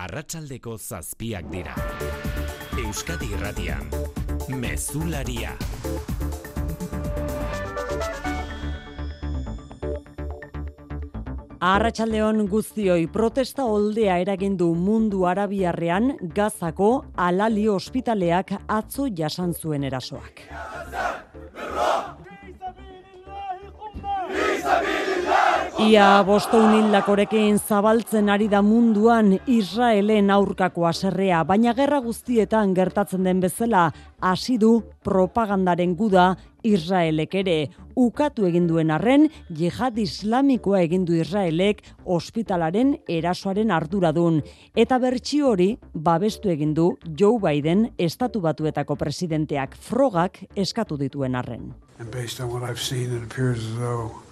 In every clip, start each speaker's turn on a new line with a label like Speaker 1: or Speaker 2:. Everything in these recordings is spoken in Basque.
Speaker 1: arratsaldeko zazpiak dira. Euskadi irratian, mezularia.
Speaker 2: Arratxaldeon guztioi protesta oldea eragindu mundu arabiarrean gazako alali ospitaleak atzo jasan zuen erasoak. Ia bostoun hildakorekin zabaltzen ari da munduan Israelen aurkako aserrea, baina gerra guztietan gertatzen den bezala hasi du propagandaren guda Israelek ere. Ukatu egin duen arren jihad islamikoa egin du Israelek ospitalaren erasoaren arduradun. Eta bertsi hori babestu egin du Joe Biden estatu batuetako presidenteak. Frogak eskatu dituen arren.
Speaker 3: And based on what I've seen, it appears as though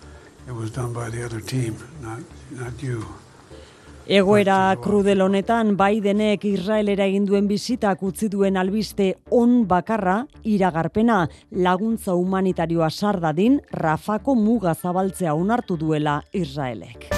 Speaker 2: Egoera krudel honetan Bidenek Israelera egin duen bisitak utzi duen albiste on bakarra iragarpena laguntza humanitarioa sardadin Rafako muga zabaltzea onartu duela Israelek.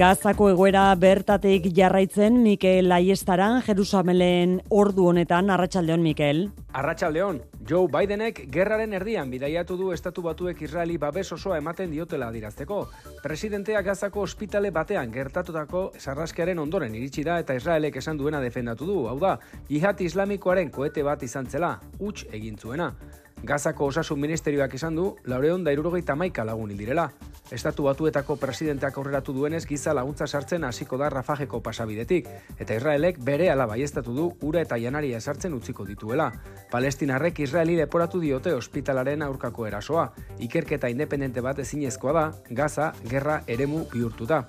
Speaker 2: Gazako egoera bertatik jarraitzen Mikel Aiestaran Jerusamelen ordu honetan Arratsaldeon Mikel.
Speaker 4: Arratsaldeon, Joe Bidenek gerraren erdian bidaiatu du estatu batuek Israeli babes osoa ematen diotela adirazteko. Presidentea Gazako ospitale batean gertatutako sarraskearen ondoren iritsi da eta Israelek esan duena defendatu du. Hau da, jihad islamikoaren koete bat izan zela, huts egin zuena. Gazako osasun ministerioak esan du, laureon da irurogeita maika lagun direla. Estatu batuetako presidenteak aurreratu duenez giza laguntza sartzen hasiko da Rafajeko pasabidetik, eta Israelek bere ala baiestatu du ura eta janaria sartzen utziko dituela. Palestinarrek Israeli leporatu diote ospitalaren aurkako erasoa. Ikerketa independente bat ezinezkoa da, Gaza gerra eremu bihurtuta.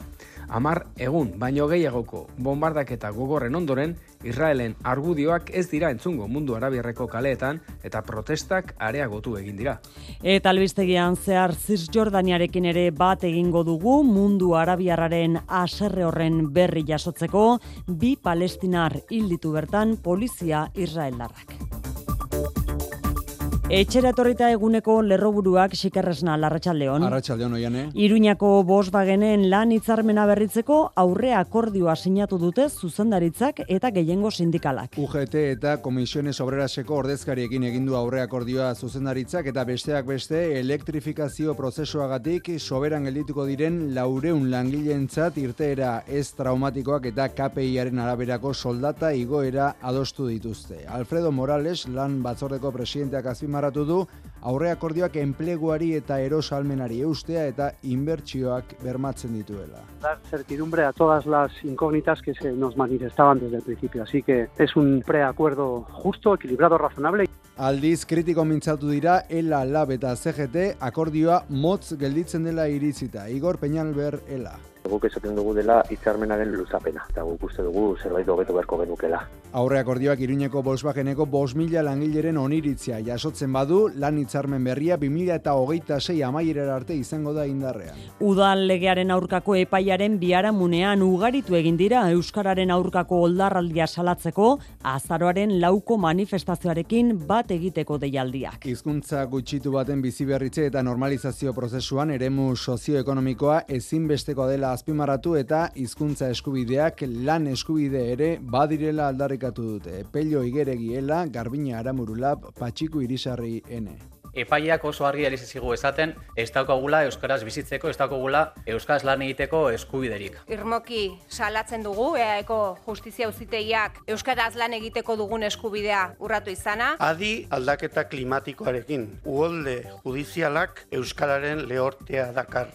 Speaker 4: Amar egun, baino gehiagoko bombardaketa gogorren ondoren, Israelen argudioak ez dira entzungo mundu arabiarreko kaleetan eta protestak areagotu egin dira.
Speaker 2: Eta albistegian zehar Cisjordaniarekin ere bat egingo dugu mundu arabiarraren aserre horren berri jasotzeko bi palestinar hilditu bertan polizia israeldarrak. Etxera etorrita eguneko lerroburuak xikerresna larratxaldeon.
Speaker 5: Arratxaldeon oiane.
Speaker 2: Iruñako Volkswagenen lan hitzarmena berritzeko aurre akordioa sinatu dute zuzendaritzak eta gehiengo sindikalak.
Speaker 5: UGT eta Komisiones Obreraseko ordezkariekin egindu aurre akordioa zuzendaritzak eta besteak beste elektrifikazio prozesuagatik soberan geldituko diren laureun langileentzat irteera ez traumatikoak eta KPIaren araberako soldata igoera adostu dituzte. Alfredo Morales, lan batzordeko presidenteak azpima azpimarratu du aurre akordioak enpleguari eta erosalmenari eustea eta inbertsioak bermatzen dituela.
Speaker 6: Dar certidumbre a todas las incógnitas que se nos manifestaban desde el principio, así que es un preacuerdo justo, equilibrado, razonable.
Speaker 5: Aldiz kritiko mintzatu dira ELA, LAB eta CGT akordioa motz gelditzen dela iritzita. Igor Peñalber, ELA.
Speaker 7: Guk esaten dugu dela hitzarmenaren luzapena, eta guk uste dugu zerbait hobeto beharko genukela.
Speaker 5: Aurre akordioak Iruñeko Volkswageneko 5000 langileren oniritzia jasotzen badu lan hitzarmen berria 2000 eta hogeita sei amaierera arte izango da indarrean.
Speaker 2: Udal legearen aurkako epaiaren biharamunean ugaritu egin dira Euskararen aurkako oldarraldia salatzeko azaroaren lauko manifestazioarekin bat egiteko deialdiak.
Speaker 5: Hizkuntza gutxitu baten bizi berritze eta normalizazio prozesuan eremu sozioekonomikoa ezinbesteko dela azpimarratu eta hizkuntza eskubideak lan eskubide ere badirela aldarrikatu dute. Pello Igeregiela, Garbina Aramurulab, Patxiku Irisarri ene.
Speaker 8: Epaiak oso argi ari zigu esaten, ez daukagula euskaraz bizitzeko, ez daukagula euskaraz lan egiteko eskubiderik.
Speaker 9: Irmoki salatzen dugu EAeko justizia uziteiak euskaraz lan egiteko dugun eskubidea urratu izana.
Speaker 10: Adi aldaketa klimatikoarekin, uholde judizialak euskararen lehortea dakar.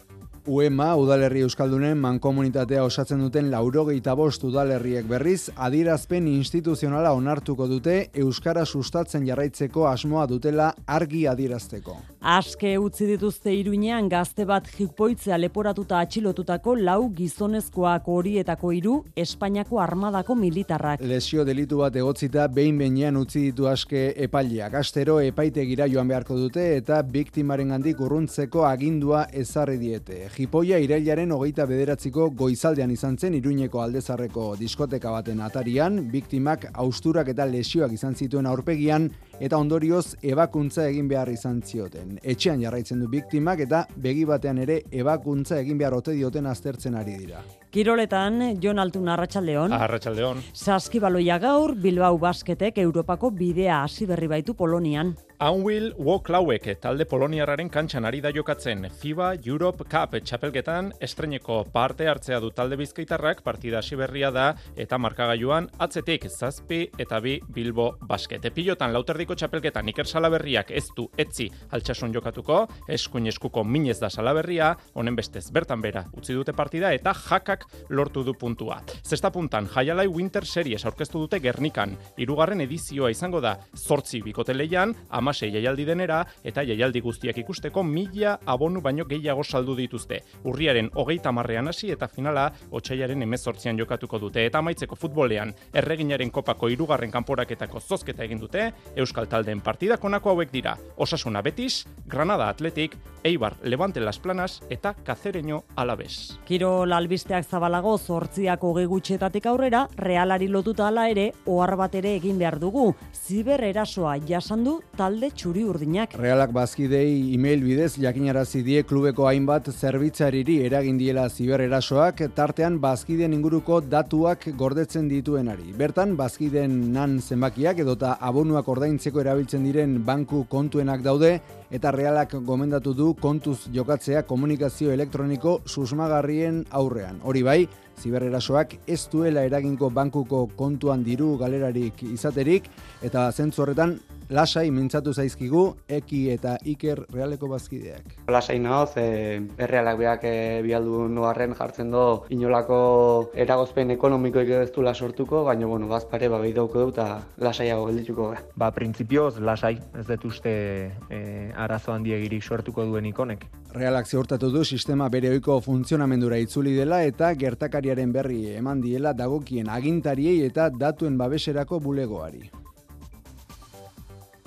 Speaker 5: UEMA udalerri euskaldunen mankomunitatea osatzen duten laurogeita bost udalerriek berriz adierazpen instituzionala onartuko dute euskara sustatzen jarraitzeko asmoa dutela argi adierazteko.
Speaker 2: Aske utzi dituzte Iruinean gazte bat jikpoitzea leporatuta atxilotutako lau gizonezkoak horietako hiru Espainiako armadako militarrak.
Speaker 5: Lesio delitu bat egotzita behin behinean utzi ditu aske epaileak. Astero epaitegira joan beharko dute eta biktimaren handik urruntzeko agindua ezarri diete. Jipoia irailaren hogeita bederatziko goizaldean izan zen Iruñeko aldezarreko diskoteka baten atarian, biktimak austurak eta lesioak izan zituen aurpegian, eta ondorioz ebakuntza egin behar izan zioten. Etxean jarraitzen du biktimak eta begi batean ere ebakuntza egin behar ote dioten aztertzen ari dira.
Speaker 2: Kiroletan, Jon Altun Arratxaldeon.
Speaker 11: Arratxaldeon.
Speaker 2: Saskibaloia gaur, Bilbao Basketek Europako bidea hasi berri baitu Polonian.
Speaker 11: Anwil Woklauek talde poloniarraren kantxan ari da jokatzen FIBA Europe Cup txapelketan estreneko parte hartzea du talde bizkaitarrak partida hasi berria da eta markagailuan atzetik zazpi eta bi Bilbo Basket. Pilotan lauterdiko txapelketan Iker Salaberriak ez du etzi altxasun jokatuko, eskuin eskuko minez da Salaberria, honen bestez bertan bera utzi dute partida eta jakak lortu du puntua. Zesta puntan, Jaialai Winter Series aurkeztu dute Gernikan, hirugarren edizioa izango da, zortzi bikote leian, amasei jaialdi denera eta jaialdi guztiak ikusteko mila abonu baino gehiago saldu dituzte. Urriaren hogeita marrean hasi eta finala otxaiaren emezortzian jokatuko dute. Eta amaitzeko futbolean erreginaren kopako irugarren kanporaketako zozketa egin dute, Euskal Taldeen partidak onako hauek dira. Osasuna Betis, Granada Atletik, Eibar Levante Las Planas eta Kazereño Alabes.
Speaker 2: Kiro lalbisteak zabalago zortziako gutxetatik aurrera, realari lotuta ala ere, ohar bat ere egin behar dugu. Ziber erasoa jasandu talde talde txuri urdinak.
Speaker 5: Realak bazkidei email bidez jakinarazi die klubeko hainbat zerbitzariri eragin diela zibererasoak tartean bazkideen inguruko datuak gordetzen dituenari. Bertan bazkideen nan zenbakiak edota abonuak ordaintzeko erabiltzen diren banku kontuenak daude eta realak gomendatu du kontuz jokatzea komunikazio elektroniko susmagarrien aurrean. Hori bai, zibererasoak ez duela eraginko bankuko kontuan diru galerarik izaterik eta zentzu horretan lasai mintzatu zaizkigu eki eta iker realeko bazkideak.
Speaker 12: Lasai nahoz, e, errealak beak e, bialdu nuarren jartzen do inolako eragozpen ekonomikoik ez du sortuko, baina bueno, bazpare ba dauko du eta lasaiago geldituko gara.
Speaker 13: Ba, printzipioz lasai, ez dut uste e, arazo handiegirik sortuko duen ikonek.
Speaker 5: Realak ziurtatu du sistema bere oiko funtzionamendura itzuli dela eta gertakariaren berri eman diela dagokien agintariei eta datuen babeserako bulegoari.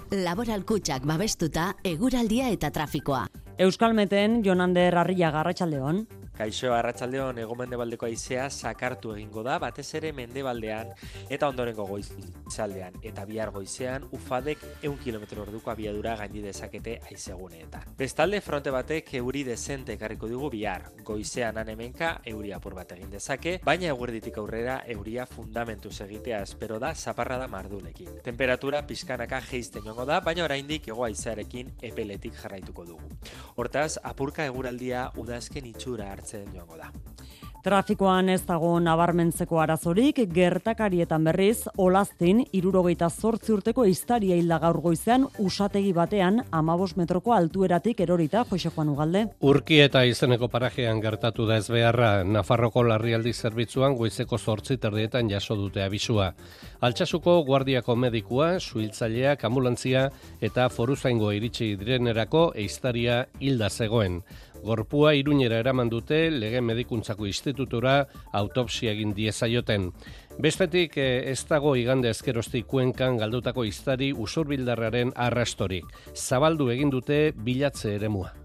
Speaker 14: Laboral kutsak babestuta, eguraldia eta trafikoa.
Speaker 2: Euskalmeten, Jonander Arriaga Garratxaldeon.
Speaker 15: Kaixo arratsaldeon egomendebaldeko aizea sakartu egingo da batez ere mendebaldean eta ondorengo goizaldean eta bihar goizean ufadek 100 km orduko abiadura gaindi dezakete aizeguneetan. Bestalde fronte batek euri desente ekarriko dugu bihar. Goizean anemenka euri apur bat egin dezake, baina eguerditik aurrera euria fundamentu egitea espero da zaparrada mardulekin. Temperatura pizkanaka jeizten joango da, baina oraindik ego aizearekin epeletik jarraituko dugu. Hortaz, apurka eguraldia udazken itxura hartzen hartzen joango da.
Speaker 2: Trafikoan ez dago nabarmentzeko arazorik, gertakarietan berriz, olaztin, irurogeita zortzi urteko iztaria hilda gaur goizean, usategi batean, amabos metroko altueratik erorita, Jose Juan Ugalde.
Speaker 16: Urki eta izeneko parajean gertatu da ez beharra, Nafarroko larrialdi zerbitzuan goizeko zortzi terdietan jaso dute abisua. Altsasuko guardiako medikua, suhiltzaileak, ambulantzia eta foruzaingo iritsi direnerako eiztaria hilda zegoen. Gorpua iruñera eraman dute lege medikuntzako institutura autopsia egin diezaioten. Bestetik eh, ez dago igande ezkerostik kuenkan galdutako iztari usurbildarraren arrastorik. Zabaldu egin dute bilatze eremua.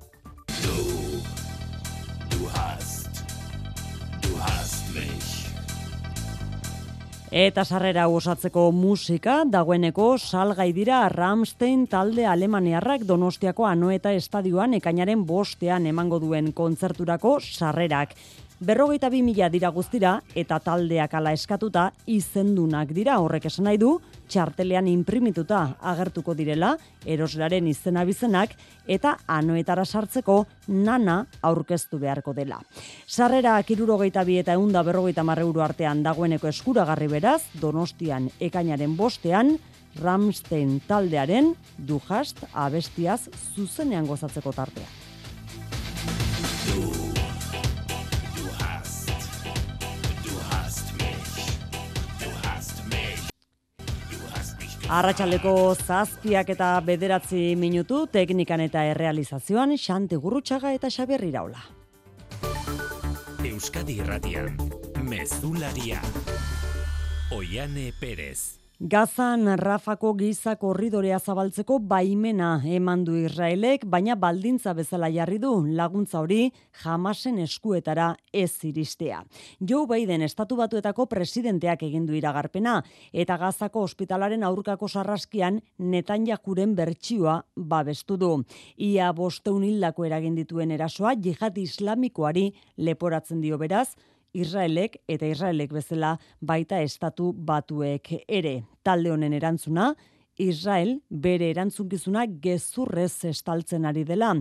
Speaker 2: Eta sarrera osatzeko musika, dagoeneko salgai dira Ramstein talde alemaniarrak donostiako anoeta estadioan ekainaren bostean emango duen kontzerturako sarrerak. Berrogeita bi mila dira guztira eta taldeak ala eskatuta izendunak dira horrek esan nahi du, txartelean imprimituta agertuko direla, eroslaren izena bizenak eta anoetara sartzeko nana aurkeztu beharko dela. Sarrera kirurogeita bi eta eunda berrogeita marreuru artean dagoeneko eskuragarri beraz, donostian ekainaren bostean, Ramstein taldearen duhast abestiaz zuzenean gozatzeko tartea. Arratxaleko zazpiak eta bederatzi minutu teknikan eta errealizazioan Xante Gurrutxaga eta Xabier Iraula.
Speaker 1: Euskadi Irratian, Mezularia, Oiane Perez.
Speaker 2: Gazan Rafako giza korridorea zabaltzeko baimena eman du Israelek, baina baldintza bezala jarri du laguntza hori jamasen eskuetara ez iristea. Joe Biden estatu batuetako presidenteak egin du iragarpena eta Gazako ospitalaren aurkako sarraskian Netanyahuren bertsioa babestu du. Ia bosteun hildako eragin dituen erasoa jihad islamikoari leporatzen dio beraz, Israelek eta Israelek bezala baita estatu batuek ere. Talde honen erantzuna, Israel bere erantzunkizuna gezurrez estaltzen ari dela.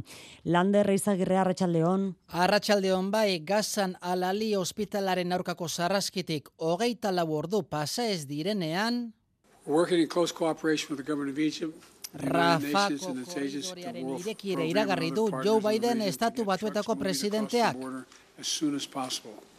Speaker 2: Lander Reizagirre Arratsaldeon.
Speaker 17: Arratsaldeon bai, Gazan Alali ospitalaren aurkako sarraskitik hogeita lau ordu pasa ez direnean
Speaker 3: Working in close cooperation with the government of Egypt,
Speaker 17: Rafako korridoriaren irekiere iragarri du Joe Biden estatu batuetako presidenteak.
Speaker 3: as soon as possible.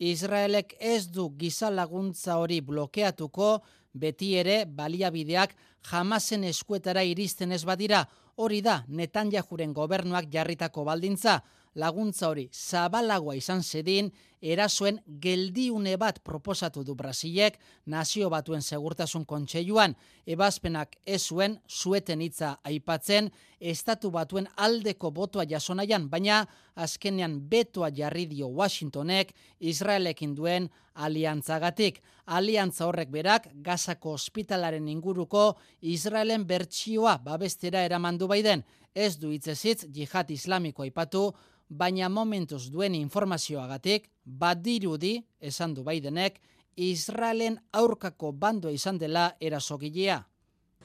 Speaker 17: Israelek ez du giza laguntza hori blokeatuko, beti ere baliabideak jamasen eskuetara iristen ez badira, hori da Netanyahuren gobernuak jarritako baldintza, laguntza hori zabalagoa izan zedin, erasoen geldiune bat proposatu du Brasilek, nazio batuen segurtasun kontseiluan, ebazpenak ez zuen zueten hitza aipatzen, estatu batuen aldeko botoa jasonaian, baina azkenean betoa jarri dio Washingtonek Israelekin duen aliantzagatik. Aliantza horrek berak Gazako ospitalaren inguruko Israelen bertsioa babestera eramandu baiden. Ez du hitzezitz jihad islamiko aipatu, baina momentuz duen informazioagatik badirudi esan du Bidenek Israelen aurkako bandoa izan dela erasogilea.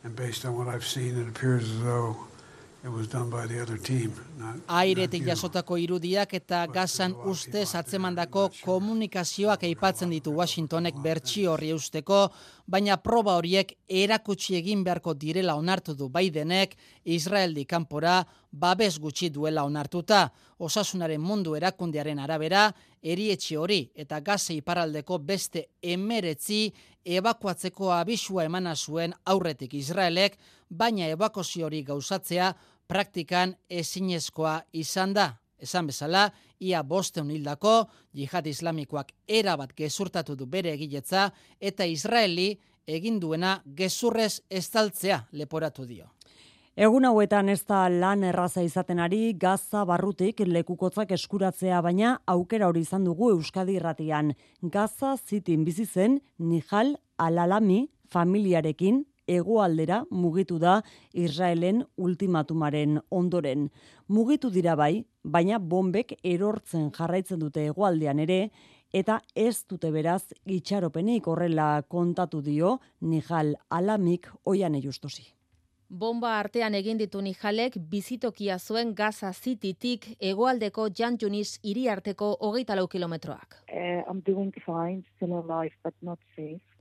Speaker 3: And based on what I've seen, it appears as though
Speaker 17: Airetik jasotako irudiak eta gazan ustez atzemandako komunikazioak aipatzen ditu Washingtonek bertsio horri eusteko, baina proba horiek erakutsi egin beharko direla onartu du Bidenek Israeldi kanpora babes gutxi duela onartuta. Osasunaren mundu erakundearen arabera, erietxe hori eta gaze iparaldeko beste emeretzi ebakuatzeko abisua emana zuen aurretik Israelek, baina ebakozio hori gauzatzea praktikan ezinezkoa izan da. Esan bezala, ia bosteun hildako, jihad islamikoak erabat gezurtatu du bere egiletza eta Israeli egin duena gezurrez estaltzea leporatu dio.
Speaker 2: Egun hauetan ez da lan erraza izaten ari Gaza barrutik lekukotzak eskuratzea baina aukera hori izan dugu Euskadi irratian. Gaza zitin bizi zen Nihal Alalami familiarekin hegoaldera mugitu da Israelen ultimatumaren ondoren. Mugitu dira bai, baina bombek erortzen jarraitzen dute hegoaldean ere eta ez dute beraz itxaropenik horrela kontatu dio Nihal Alamik oian justosi.
Speaker 18: Bomba artean egin ditu Nijalek bizitokia zuen Gaza Citytik hegoaldeko Jan Junis hiri arteko hogeita lau kilometroak.
Speaker 19: Uh, I'm doing fine, still alive, but not safe.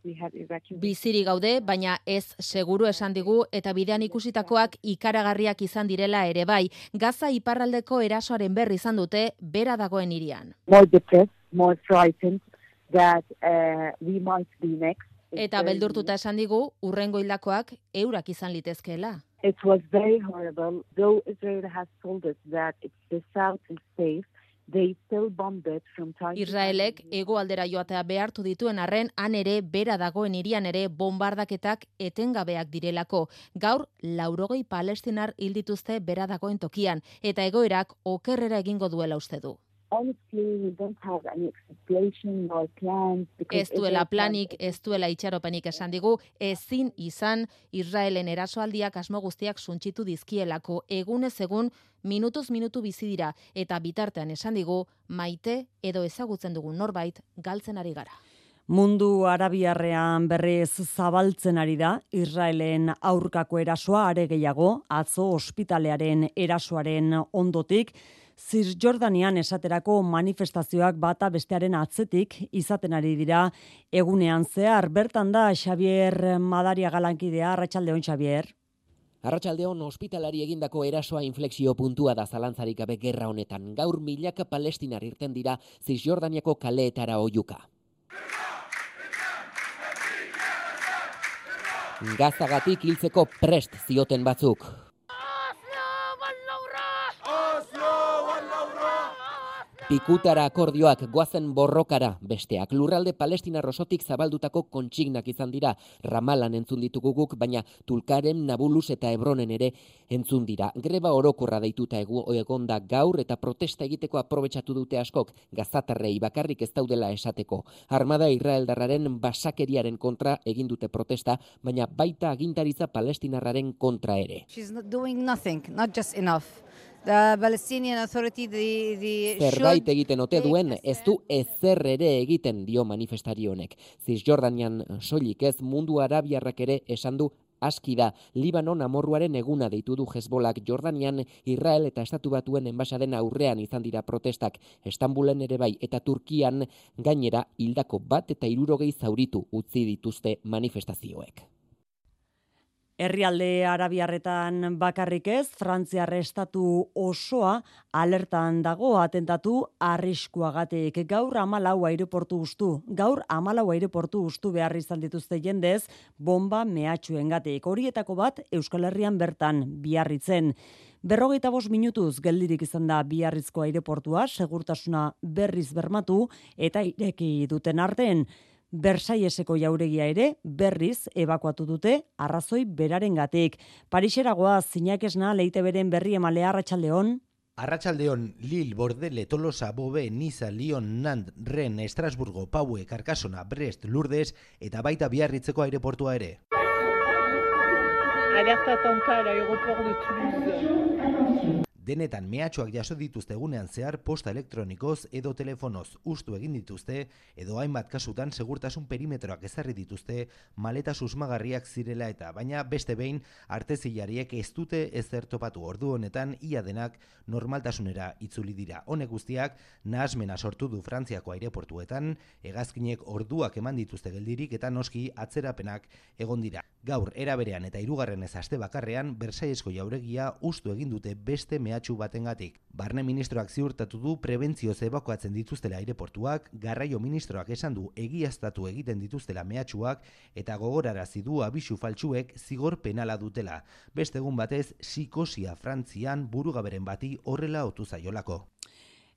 Speaker 18: Biziri gaude, baina ez seguru esan digu eta bidean ikusitakoak ikaragarriak izan direla ere bai. Gaza iparraldeko erasoaren berri izan dute bera dagoen irian.
Speaker 19: More depressed, more frightened that uh, we might be next.
Speaker 18: Eta beldurtuta esan digu, urrengo hildakoak eurak izan litezkeela.
Speaker 19: It was very horrible. Though Israel has told us that it's the south is safe,
Speaker 18: Israelek hegoaldera joatea behartu dituen arren han ere bera dagoen irian ere bombardaketak etengabeak direlako. Gaur laurogei palestinar hil dituzte bera dagoen tokian eta egoerak okerrera egingo duela uste du.
Speaker 19: Honestly, we don't have any expectation nor plans. because
Speaker 18: Ez duela planik, ez duela itxaropenik esan digu, ezin izan Israelen erasoaldiak asmo guztiak suntsitu dizkielako egunez egun minutuz minutu bizi dira eta bitartean esan digu maite edo ezagutzen dugun norbait galtzen ari gara.
Speaker 2: Mundu arabiarrean berriz zabaltzen ari da, Israelen aurkako erasoa are gehiago, atzo ospitalearen erasoaren ondotik, Zirjordanian esaterako manifestazioak bata bestearen atzetik izaten ari dira egunean zehar. Bertan da Xavier Madaria galankidea, Arratxaldeon Xavier.
Speaker 20: Arratsaldeon ospitalari egindako erasoa inflexio puntua da zalantzarik gabe gerra honetan. Gaur milaka palestinar irten dira Zisjordaniako kaleetara oiuka. Gazagatik hiltzeko prest zioten batzuk. Pikutara akordioak goazen borrokara besteak. Lurralde Palestina rosotik zabaldutako kontsignak izan dira. Ramalan entzun dituguguk, baina Tulkaren, Nabulus eta Ebronen ere entzun dira. Greba orokorra deituta egu egonda gaur eta protesta egiteko aprobetsatu dute askok gazatarrei bakarrik ez daudela esateko. Armada Israeldarraren basakeriaren kontra egin dute protesta, baina baita agintaritza palestinarraren kontra ere.
Speaker 21: She's not doing nothing, not just enough. The Palestinian Authority the, the
Speaker 20: Zerbait egiten ote duen ez du ezer ere egiten dio manifestari honek. Cisjordanian soilik ez mundu arabiarrak ere esan du aski da Libanon amorruaren eguna deitu du Hezbolak Jordanian Israel eta Estatu Batuen enbasaden aurrean izan dira protestak Estanbulen ere bai eta Turkian gainera hildako bat eta hirurogei zauritu utzi dituzte manifestazioek.
Speaker 2: Herrialde arabiarretan bakarrik ez, Frantziar estatu osoa alertan dago atentatu arriskuagatik. Gaur amalau aireportu ustu, gaur amalau aireportu ustu behar izan dituzte jendez, bomba mehatxuen gatik. Horietako bat Euskal Herrian bertan biarritzen. Berrogeita bos minutuz geldirik izan da biarrizko aireportua, segurtasuna berriz bermatu eta ireki duten artean. Bersaieseko jauregia ere berriz ebakuatu dute arrazoi beraren gatik. Parixeragoa zinak esna leite beren berri emalea Arratxaldeon.
Speaker 22: Arratxaldeon, Lil, Bordele, Tolosa, Bobe, Niza, Lyon, Nant, Ren, Estrasburgo, Paue, Karkasona, Brest, Lourdes eta baita biarritzeko aireportua ere.
Speaker 23: Alerta tonta aeroport de Toulouse.
Speaker 22: Denetan mehatxoak jaso dituzte egunean zehar posta elektronikoz edo telefonoz ustu egin dituzte edo hainbat kasutan segurtasun perimetroak ezarri dituzte maleta susmagarriak zirela eta baina beste behin artezilariek ez dute ezer topatu ordu honetan ia denak normaltasunera itzuli dira. Honek guztiak nahasmena sortu du Frantziako aireportuetan, hegazkinek orduak eman dituzte geldirik eta noski atzerapenak egon dira. Gaur eraberean eta hirugarren ez aste bakarrean Bersaiezko jauregia ustu egin dute beste mehatxu batengatik. Barne ministroak ziurtatu du prebentzio ebakuatzen dituztela aireportuak, garraio ministroak esan du egiaztatu egiten dituztela mehatxuak eta gogorarazi du abisu faltsuek zigor penala dutela. Beste egun batez, psikosia Frantzian burugaberen bati horrela otu zaiolako.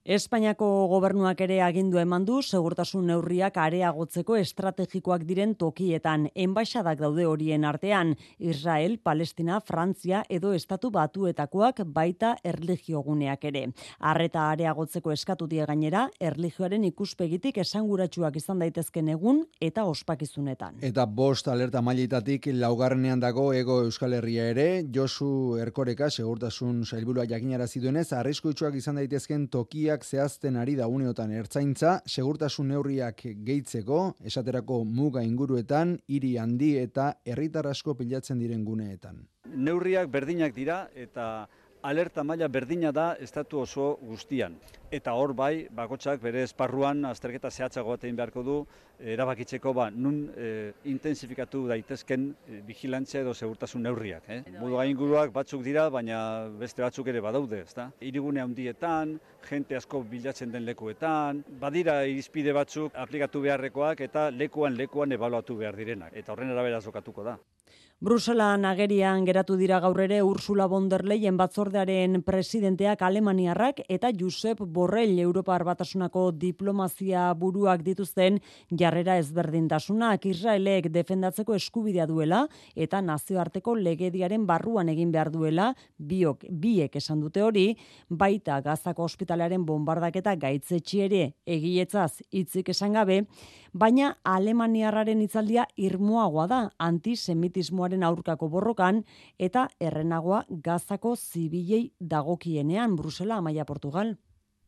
Speaker 2: Espainiako gobernuak ere agindu eman du segurtasun neurriak areagotzeko estrategikoak diren tokietan enbaixadak daude horien artean Israel, Palestina, Frantzia edo estatu batuetakoak baita erligioguneak ere. Arreta areagotzeko eskatu die gainera erligioaren ikuspegitik esanguratsuak izan daitezken egun eta ospakizunetan.
Speaker 5: Eta bost alerta mailitatik laugarrenean dago ego Euskal Herria ere Josu Erkoreka segurtasun sailburua jakinarazi duenez arriskuitsuak izan daitezken tokiak zehazten ari da uneotan ertzaintza, segurtasun neurriak gehitzeko, esaterako muga inguruetan, hiri handi eta herritar asko pilatzen diren guneetan.
Speaker 24: Neurriak berdinak dira eta alerta maila berdina da estatu oso guztian. Eta hor bai, bakotsak bere esparruan azterketa zehatzago bat beharko du, erabakitzeko ba, nun e, intensifikatu daitezken e, vigilantzia edo segurtasun neurriak. Eh? Modu inguruak batzuk dira, baina beste batzuk ere badaude, ezta? Irigune handietan, jente asko bilatzen den lekuetan, badira irizpide batzuk aplikatu beharrekoak eta lekuan lekuan ebaluatu behar direnak. Eta horren arabera zokatuko da.
Speaker 2: Bruselan agerian geratu dira gaur ere Ursula von der Leyen batzordearen presidenteak Alemaniarrak eta Josep Borrell Europar Batasunako diplomazia buruak dituzten jarrera ezberdintasunak Israelek defendatzeko eskubidea duela eta nazioarteko legediaren barruan egin behar duela biok biek esan dute hori baita Gazako ospitalearen bombardaketa gaitzetsi ere egietzaz hitzik esan gabe baina Alemaniarraren hitzaldia irmoagoa da antisemitismoaren aurkako borrokan eta errenagoa gazako zibilei dagokienean Brusela, Amaia, Portugal.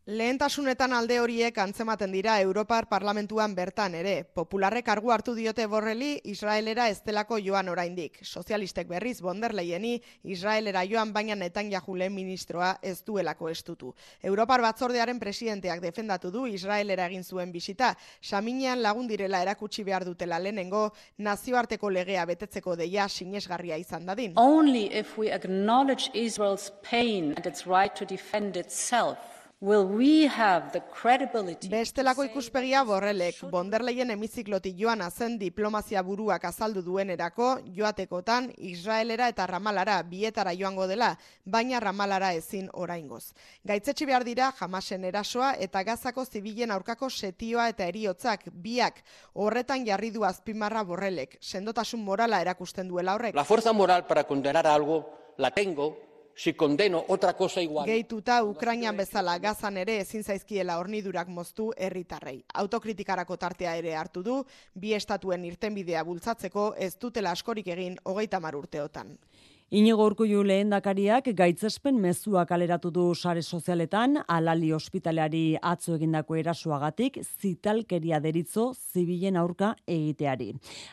Speaker 25: Lehentasunetan alde horiek antzematen dira Europar Parlamentuan bertan ere. Popularrek argu hartu diote borreli Israelera ez delako joan oraindik. Sozialistek berriz bonderleieni Israelera joan baina netan jahule ministroa ez duelako estutu. Europar batzordearen presidenteak defendatu du Israelera egin zuen bisita. Saminean lagun direla erakutsi behar dutela lehenengo nazioarteko legea betetzeko deia sinesgarria izan dadin.
Speaker 26: Only if we acknowledge Israel's pain and its right to defend itself
Speaker 27: Will we have the credibility
Speaker 25: Bestelako ikuspegia borrelek, bonderleien hemiziklotik joan azen diplomazia buruak azaldu duenerako, joatekotan Israelera eta Ramalara bietara joango dela, baina Ramalara ezin oraingoz. Gaitzetsi behar dira jamasen erasoa eta gazako zibilen aurkako setioa eta eriotzak biak horretan jarri du azpimarra borrelek, sendotasun morala erakusten duela horrek.
Speaker 28: La fuerza moral para condenar algo la tengo si condeno otra cosa igual.
Speaker 25: Gehituta Ukrainian bezala gazan ere ezin zaizkiela hornidurak moztu herritarrei. Autokritikarako tartea ere hartu du, bi estatuen irtenbidea bultzatzeko ez dutela askorik egin hogeita mar urteotan.
Speaker 2: Inigo Urkullu lehendakariak gaitzespen mezua kaleratu du sare sozialetan alali ospitaleari atzo egindako erasoagatik zitalkeria deritzo zibilen aurka egiteari.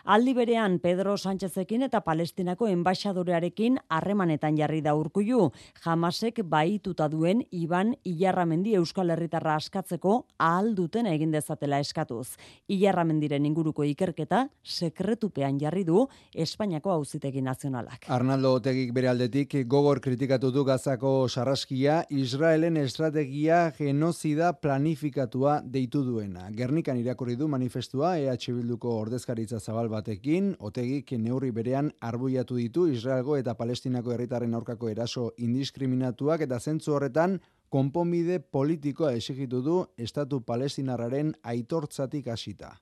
Speaker 2: Aldi berean Pedro Sánchezekin eta Palestinako enbaixadorearekin harremanetan jarri da Urkullu, jamasek baituta duen Iban Ilarramendi Euskal Herritarra askatzeko ahal duten egin dezatela eskatuz. Ilarramendiren inguruko ikerketa sekretupean jarri du Espainiako Auzitegi Nazionalak.
Speaker 5: Arnaldo Otegik bere aldetik gogor kritikatu du Gazako sarraskia Israelen estrategia genozida planifikatua deitu duena. Gernikan irakurri du manifestua EH Bilduko ordezkaritza zabal batekin, Otegik neurri berean arbuiatu ditu Israelgo eta Palestinako herritarren aurkako eraso indiskriminatuak eta zentzu horretan konponbide politikoa exigitu du Estatu Palestinarraren aitortzatik hasita.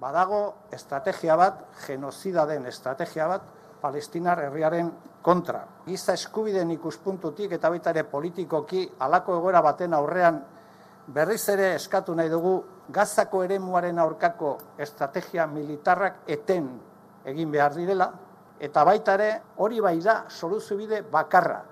Speaker 29: Badago estrategia bat, genozida den estrategia bat, palestinar herriaren kontra. Giza eskubideen ikuspuntutik eta baita ere politikoki halako egoera baten aurrean berriz ere eskatu nahi dugu gazako eremuaren aurkako estrategia militarrak eten egin behar direla eta baita ere hori bai da soluzio bakarra.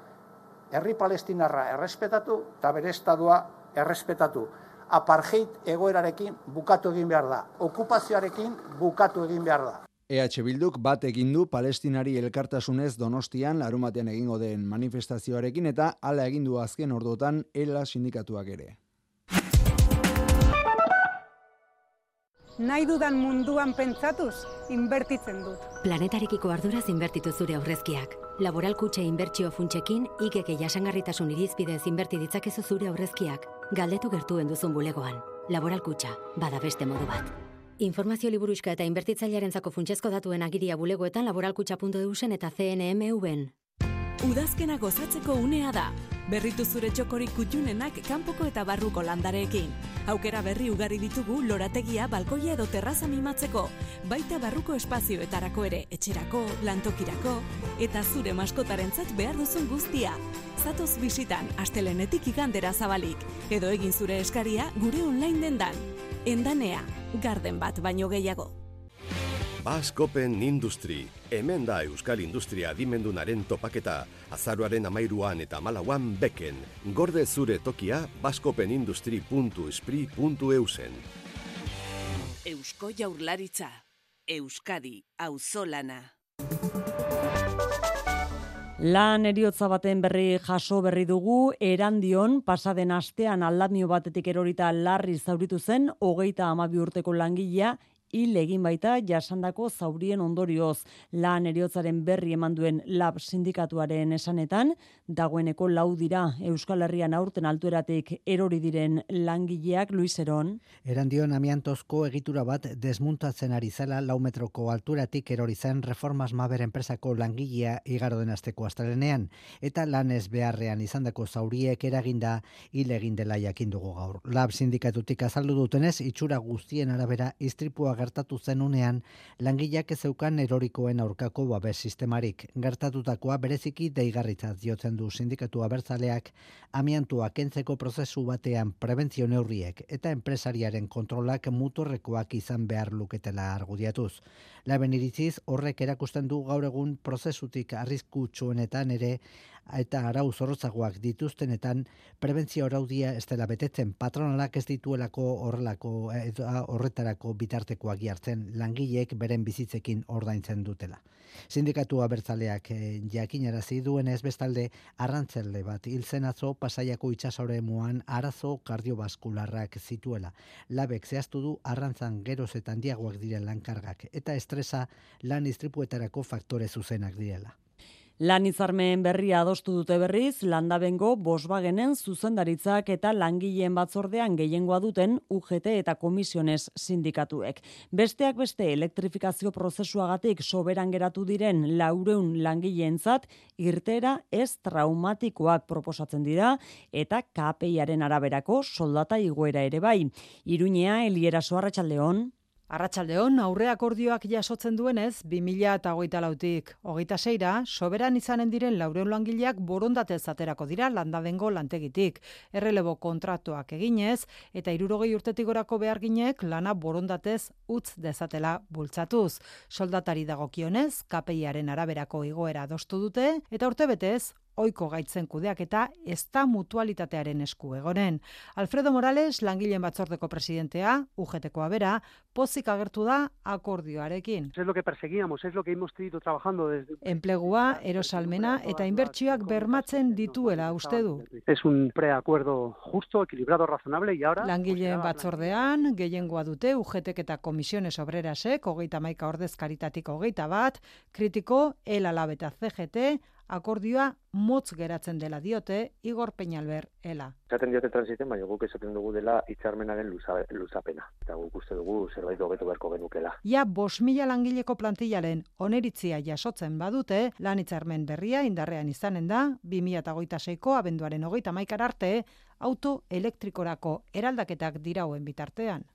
Speaker 29: Herri palestinarra errespetatu eta bere estadua errespetatu. Apartheid egoerarekin bukatu egin behar da. Okupazioarekin bukatu egin behar da.
Speaker 5: EH Bilduk bat egin du Palestinari elkartasunez Donostian larumatean egingo den manifestazioarekin eta hala egin du azken ordotan ELA sindikatuak ere.
Speaker 30: Nahi dudan munduan pentsatuz, inbertitzen dut.
Speaker 31: Planetarekiko arduraz inbertitu zure aurrezkiak. Laboral kutxe inbertsio funtsekin, ikeke jasangarritasun irizpidez inberti ditzakezu zure aurrezkiak. Galdetu gertuen duzun bulegoan. Laboral kutxa, bada beste modu bat. Informazio liburuxka eta inbertitzailearen zako funtsezko datuen agiria bulegoetan laboralkutxa.eusen eta CNMV-en.
Speaker 26: Udazkena gozatzeko unea da. Berritu zure txokorik kutxunenak kanpoko eta barruko landareekin. Aukera berri ugari ditugu lorategia, balkoia edo terraza mimatzeko. Baita barruko espazioetarako ere, etxerako, lantokirako, eta zure maskotarentzat behar duzun guztia. Zatoz bisitan, astelenetik igandera zabalik. Edo egin zure eskaria gure online dendan. Endanea, garden bat baino gehiago.
Speaker 32: Baskopen Industri, hemen da Euskal Industria adimendunaren topaketa, azaruaren amairuan eta malauan beken, gorde zure tokia baskopenindustri.espri.eusen.
Speaker 33: Eusko Jaurlaritza, Euskadi, Auzolana.
Speaker 2: Lan eriotza baten berri jaso berri dugu, erandion pasaden astean aldamio batetik erorita larri zauritu zen, hogeita amabi urteko langilea, hil egin baita jasandako zaurien ondorioz lan eriotzaren berri eman duen lab sindikatuaren esanetan, dagoeneko lau dira Euskal Herrian aurten altueratik erori diren langileak Luiseron.
Speaker 34: Erandion amiantozko egitura bat desmuntatzen ari zela lau metroko alturatik erori zen reformas maber enpresako langilea igaro den asteko astelenean eta lan ez beharrean izandako zauriek eraginda hil egin dela jakin dugu gaur. Lab sindikatutik azaldu dutenez itxura guztien arabera istripua gertatu zenunean langileak ez zeukan erorikoen aurkako babes sistemarik. Gertatutakoa bereziki deigarritzat diotzen du sindikatu abertzaleak amiantua kentzeko prozesu batean prebentzio neurriek eta enpresariaren kontrolak muturrekoak izan behar luketela argudiatuz. Laben iritziz horrek erakusten du gaur egun prozesutik arriskutsuenetan ere eta arau zorrotzagoak dituztenetan prebentzio araudia ez dela betetzen patronalak ez dituelako horrelako horretarako bitartekoak jartzen langileek beren bizitzekin ordaintzen dutela. Sindikatu abertzaleak eh, jakinarazi duen ez bestalde arrantzelle bat hilzen atzo pasaiako itsasore muan arazo kardiobaskularrak zituela. Labek zehaztu du arrantzan geroz eta handiagoak diren lankargak eta estresa lan istripuetarako faktore zuzenak direla.
Speaker 2: Lan izarmen berria adostu dute berriz, landabengo Volkswagenen zuzendaritzak eta langileen batzordean gehiengoa duten UGT eta komisiones sindikatuek. Besteak beste elektrifikazio prozesuagatik soberan geratu diren laureun langileentzat irtera ez traumatikoak proposatzen dira eta KPIaren araberako soldata iguera ere bai. Iruñea, Eliera Soarratxaldeon.
Speaker 35: Arratsaldeon aurre akordioak jasotzen duenez, 2000 eta hogeita lautik, hogeita seira, soberan izanen diren laureun langileak borondatez aterako dira landabengo lantegitik. Errelebo kontratuak eginez, eta irurogei urtetik gorako behar ginek lana borondatez utz dezatela bultzatuz. Soldatari dagokionez, KPIaren araberako igoera adostu dute, eta urte betez, oiko gaitzen kudeak eta ez da mutualitatearen esku egonen. Alfredo Morales, langileen batzordeko presidentea, UGTkoa bera, pozik agertu da akordioarekin.
Speaker 36: Es lo que perseguíamos, es lo que hemos tenido trabajando desde...
Speaker 35: Enplegua, erosalmena eta inbertsioak bermatzen dituela uste du.
Speaker 36: Es un preacuerdo justo, equilibrado, razonable y ahora...
Speaker 35: Langileen batzordean, gehiengoa dute UGTek eta komisiones obrerasek, hogeita maika ordezkaritatik hogeita bat, kritiko, el alabeta CGT, akordioa motz geratzen dela diote Igor Peñalber ela.
Speaker 37: Esaten diote transiten, baina guk esaten dugu dela hitzarmenaren luza, luzapena. Eta guk uste dugu zerbait hobetu beharko genukela.
Speaker 35: Ja, bos mila langileko plantillaren oneritzia jasotzen badute, lan hitzarmen berria indarrean izanen da, 2006ko abenduaren hogeita maikar arte, auto elektrikorako eraldaketak dirauen bitartean.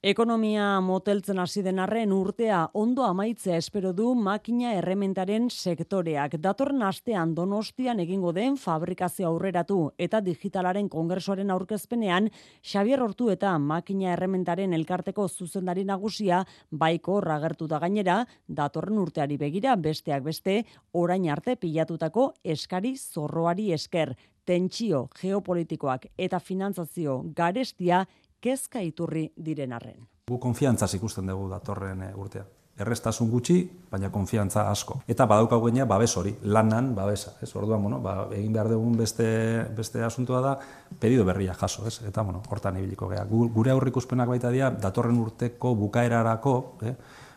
Speaker 2: Ekonomia moteltzen hasi den arren urtea ondo amaitzea espero du makina errementaren sektoreak. Datorren astean Donostian egingo den fabrikazio aurreratu eta digitalaren kongresoaren aurkezpenean Xavier Hortu eta makina errementaren elkarteko zuzendari nagusia baiko ragertu da gainera datorren urteari begira besteak beste orain arte pilatutako eskari zorroari esker tentsio geopolitikoak eta finantzazio garestia kezka iturri diren arren.
Speaker 38: Gu konfiantzaz ikusten dugu datorren eh, urtea. Errestasun gutxi, baina konfiantza asko. Eta badaukagu genia babes hori, lanan babesa. Ez? Orduan, bueno, ba, egin behar dugun beste, beste asuntua da, pedido berria jaso. Ez? Eta bueno, hortan ibiliko geha. Gure aurrikuspenak baita dira, datorren urteko bukaerarako, eh?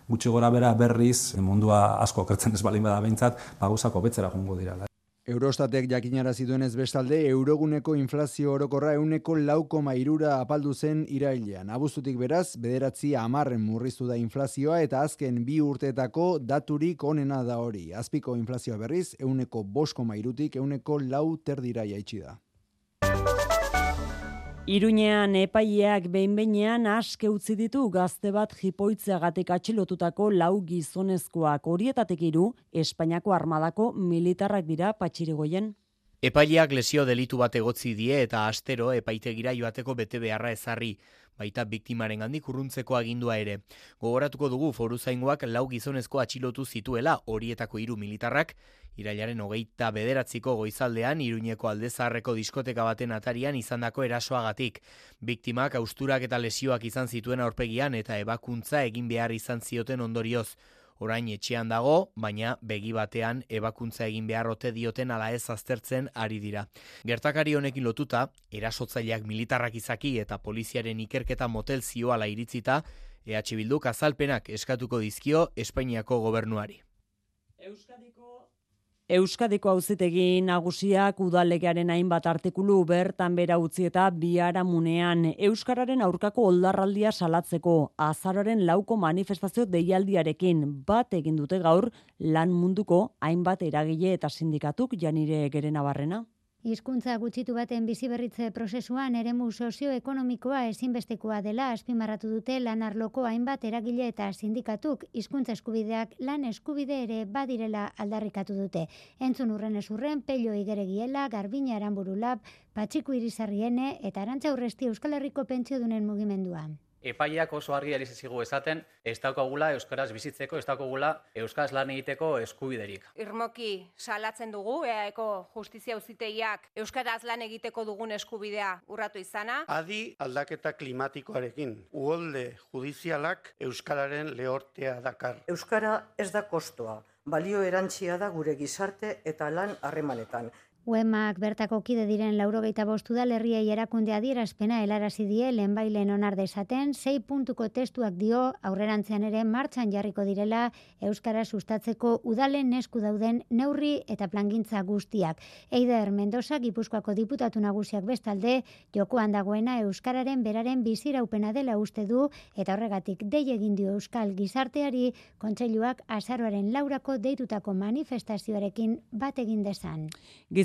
Speaker 38: gutxi gora bera berriz, mundua asko kertzen ez balin bada behintzat, baguzako betzera jungo dira.
Speaker 5: Eurostatek jakinara zituenez bestalde, euroguneko inflazio orokorra euneko lauko mairura apaldu zen irailean. Abuztutik beraz, bederatzi amarren murriztu da inflazioa eta azken bi urteetako daturik onena da hori. Azpiko inflazioa berriz, euneko bosko mairutik euneko lau terdira jaitsi da.
Speaker 2: Iruñean epaileak behin-behinean aske utzi ditu gazte bat jipoitzeagatik atxilotutako lau gizonezkoak horietatek hiru Espainiako armadako militarrak dira patxirigoien.
Speaker 39: Epaileak lesio delitu bat egotzi die eta astero epaitegira joateko bete beharra ezarri, baita biktimaren handik urruntzeko agindua ere. Gogoratuko dugu foruzaingoak lau gizonezko atxilotu zituela horietako hiru militarrak, Irailaren hogeita bederatziko goizaldean, Iruñeko aldezarreko diskoteka baten atarian izandako erasoagatik. Biktimak austurak eta lesioak izan zituen aurpegian eta ebakuntza egin behar izan zioten ondorioz. Orain etxean dago, baina begi batean ebakuntza egin behar ote dioten ala ez aztertzen ari dira. Gertakari honekin lotuta, erasotzaileak militarrak izaki eta poliziaren ikerketa motel zioala iritzita, EH Bilduk azalpenak eskatuko dizkio Espainiako gobernuari.
Speaker 2: Euskadiko Euskadiko auzitegi nagusiak udalegearen hainbat artikulu bertan bera utzi eta biharamunean Euskararen aurkako oldarraldia salatzeko azararen lauko manifestazio deialdiarekin bat egin dute gaur lan munduko hainbat eragile eta sindikatuk janire gerena barrena.
Speaker 40: Hizkuntza gutxitu baten bizi berritze prozesuan eremu sozioekonomikoa ezinbestekoa dela azpimarratu dute lan arloko hainbat eragile eta sindikatuk hizkuntza eskubideak lan eskubide ere badirela aldarrikatu dute. Entzun urren esurren, pelio igeregiela, garbina aranburulab, patxiku irizarriene eta arantza urresti Euskal Herriko pentsio dunen mugimenduan
Speaker 41: epaileak oso argi ari zigu esaten, ez daukagula euskaraz bizitzeko, ez daukagula euskaraz lan egiteko eskubiderik.
Speaker 42: Irmoki salatzen dugu EAEko justizia uziteiak euskaraz lan egiteko dugun eskubidea urratu izana.
Speaker 43: Adi aldaketa klimatikoarekin, uholde judizialak euskararen lehortea dakar.
Speaker 44: Euskara ez da kostoa, balio erantzia da gure gizarte eta lan harremanetan
Speaker 40: Uemak bertako kide diren laurogeita bostu da lerriei erakunde adierazpena helarazi die lehenbailen onar dezaten, sei puntuko testuak dio aurrerantzean ere martxan jarriko direla Euskara sustatzeko udalen nesku dauden neurri eta plangintza guztiak. Eider Mendoza, Gipuzkoako diputatu nagusiak bestalde, jokoan dagoena Euskararen beraren biziraupena dela uste du, eta horregatik dei egin dio Euskal gizarteari, kontseiluak azaroaren laurako deitutako manifestazioarekin bat egin dezan.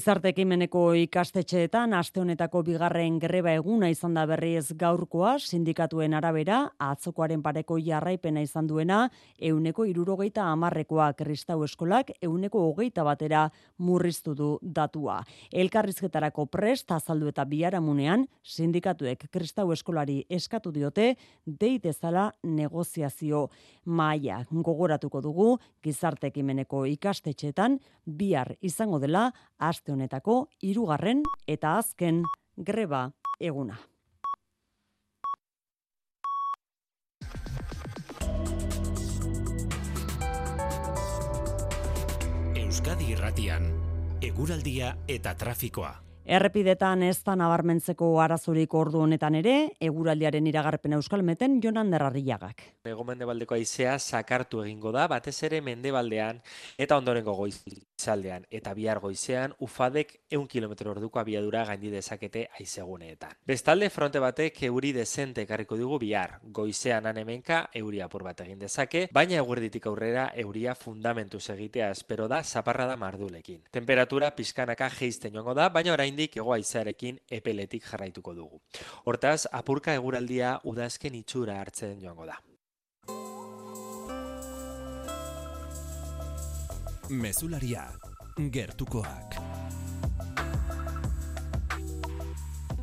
Speaker 2: Gizarte ekimeneko ikastetxeetan aste honetako bigarren greba eguna izan da berriz gaurkoa sindikatuen arabera atzokoaren pareko jarraipena izan duena euneko irurogeita amarrekoa kristau eskolak euneko hogeita batera murriztu du datua. Elkarrizketarako prest azaldu eta biharamunean sindikatuek kristau eskolari eskatu diote deitezala negoziazio maia. Gogoratuko dugu gizarte ekimeneko ikastetxeetan bihar izango dela aste honetako hirugarren eta azken greba eguna.
Speaker 1: Euskadi Irratian, eguraldia eta trafikoa.
Speaker 2: Errepidetan ez da nabarmentzeko arazorik ordu honetan ere, eguraldiaren iragarpen euskalmeten jonan derrarriagak.
Speaker 15: Ego mendebaldeko aizea sakartu egingo da, batez ere mendebaldean eta ondorengo goizaldean. Eta bihar goizean, ufadek eun kilometro orduko abiadura gaindi dezakete aizeguneetan. Bestalde, fronte batek euri desente ekarriko dugu bihar. Goizean anemenka, euri apur bat egin dezake, baina eguerditik aurrera, euria fundamentu egitea espero da, zaparra da mardulekin. Temperatura pizkanaka geizten joango da, baina orain oraindik ego aizearekin epeletik jarraituko dugu. Hortaz, apurka eguraldia udazken itxura hartzen joango da.
Speaker 1: Mesularia, gertukoak.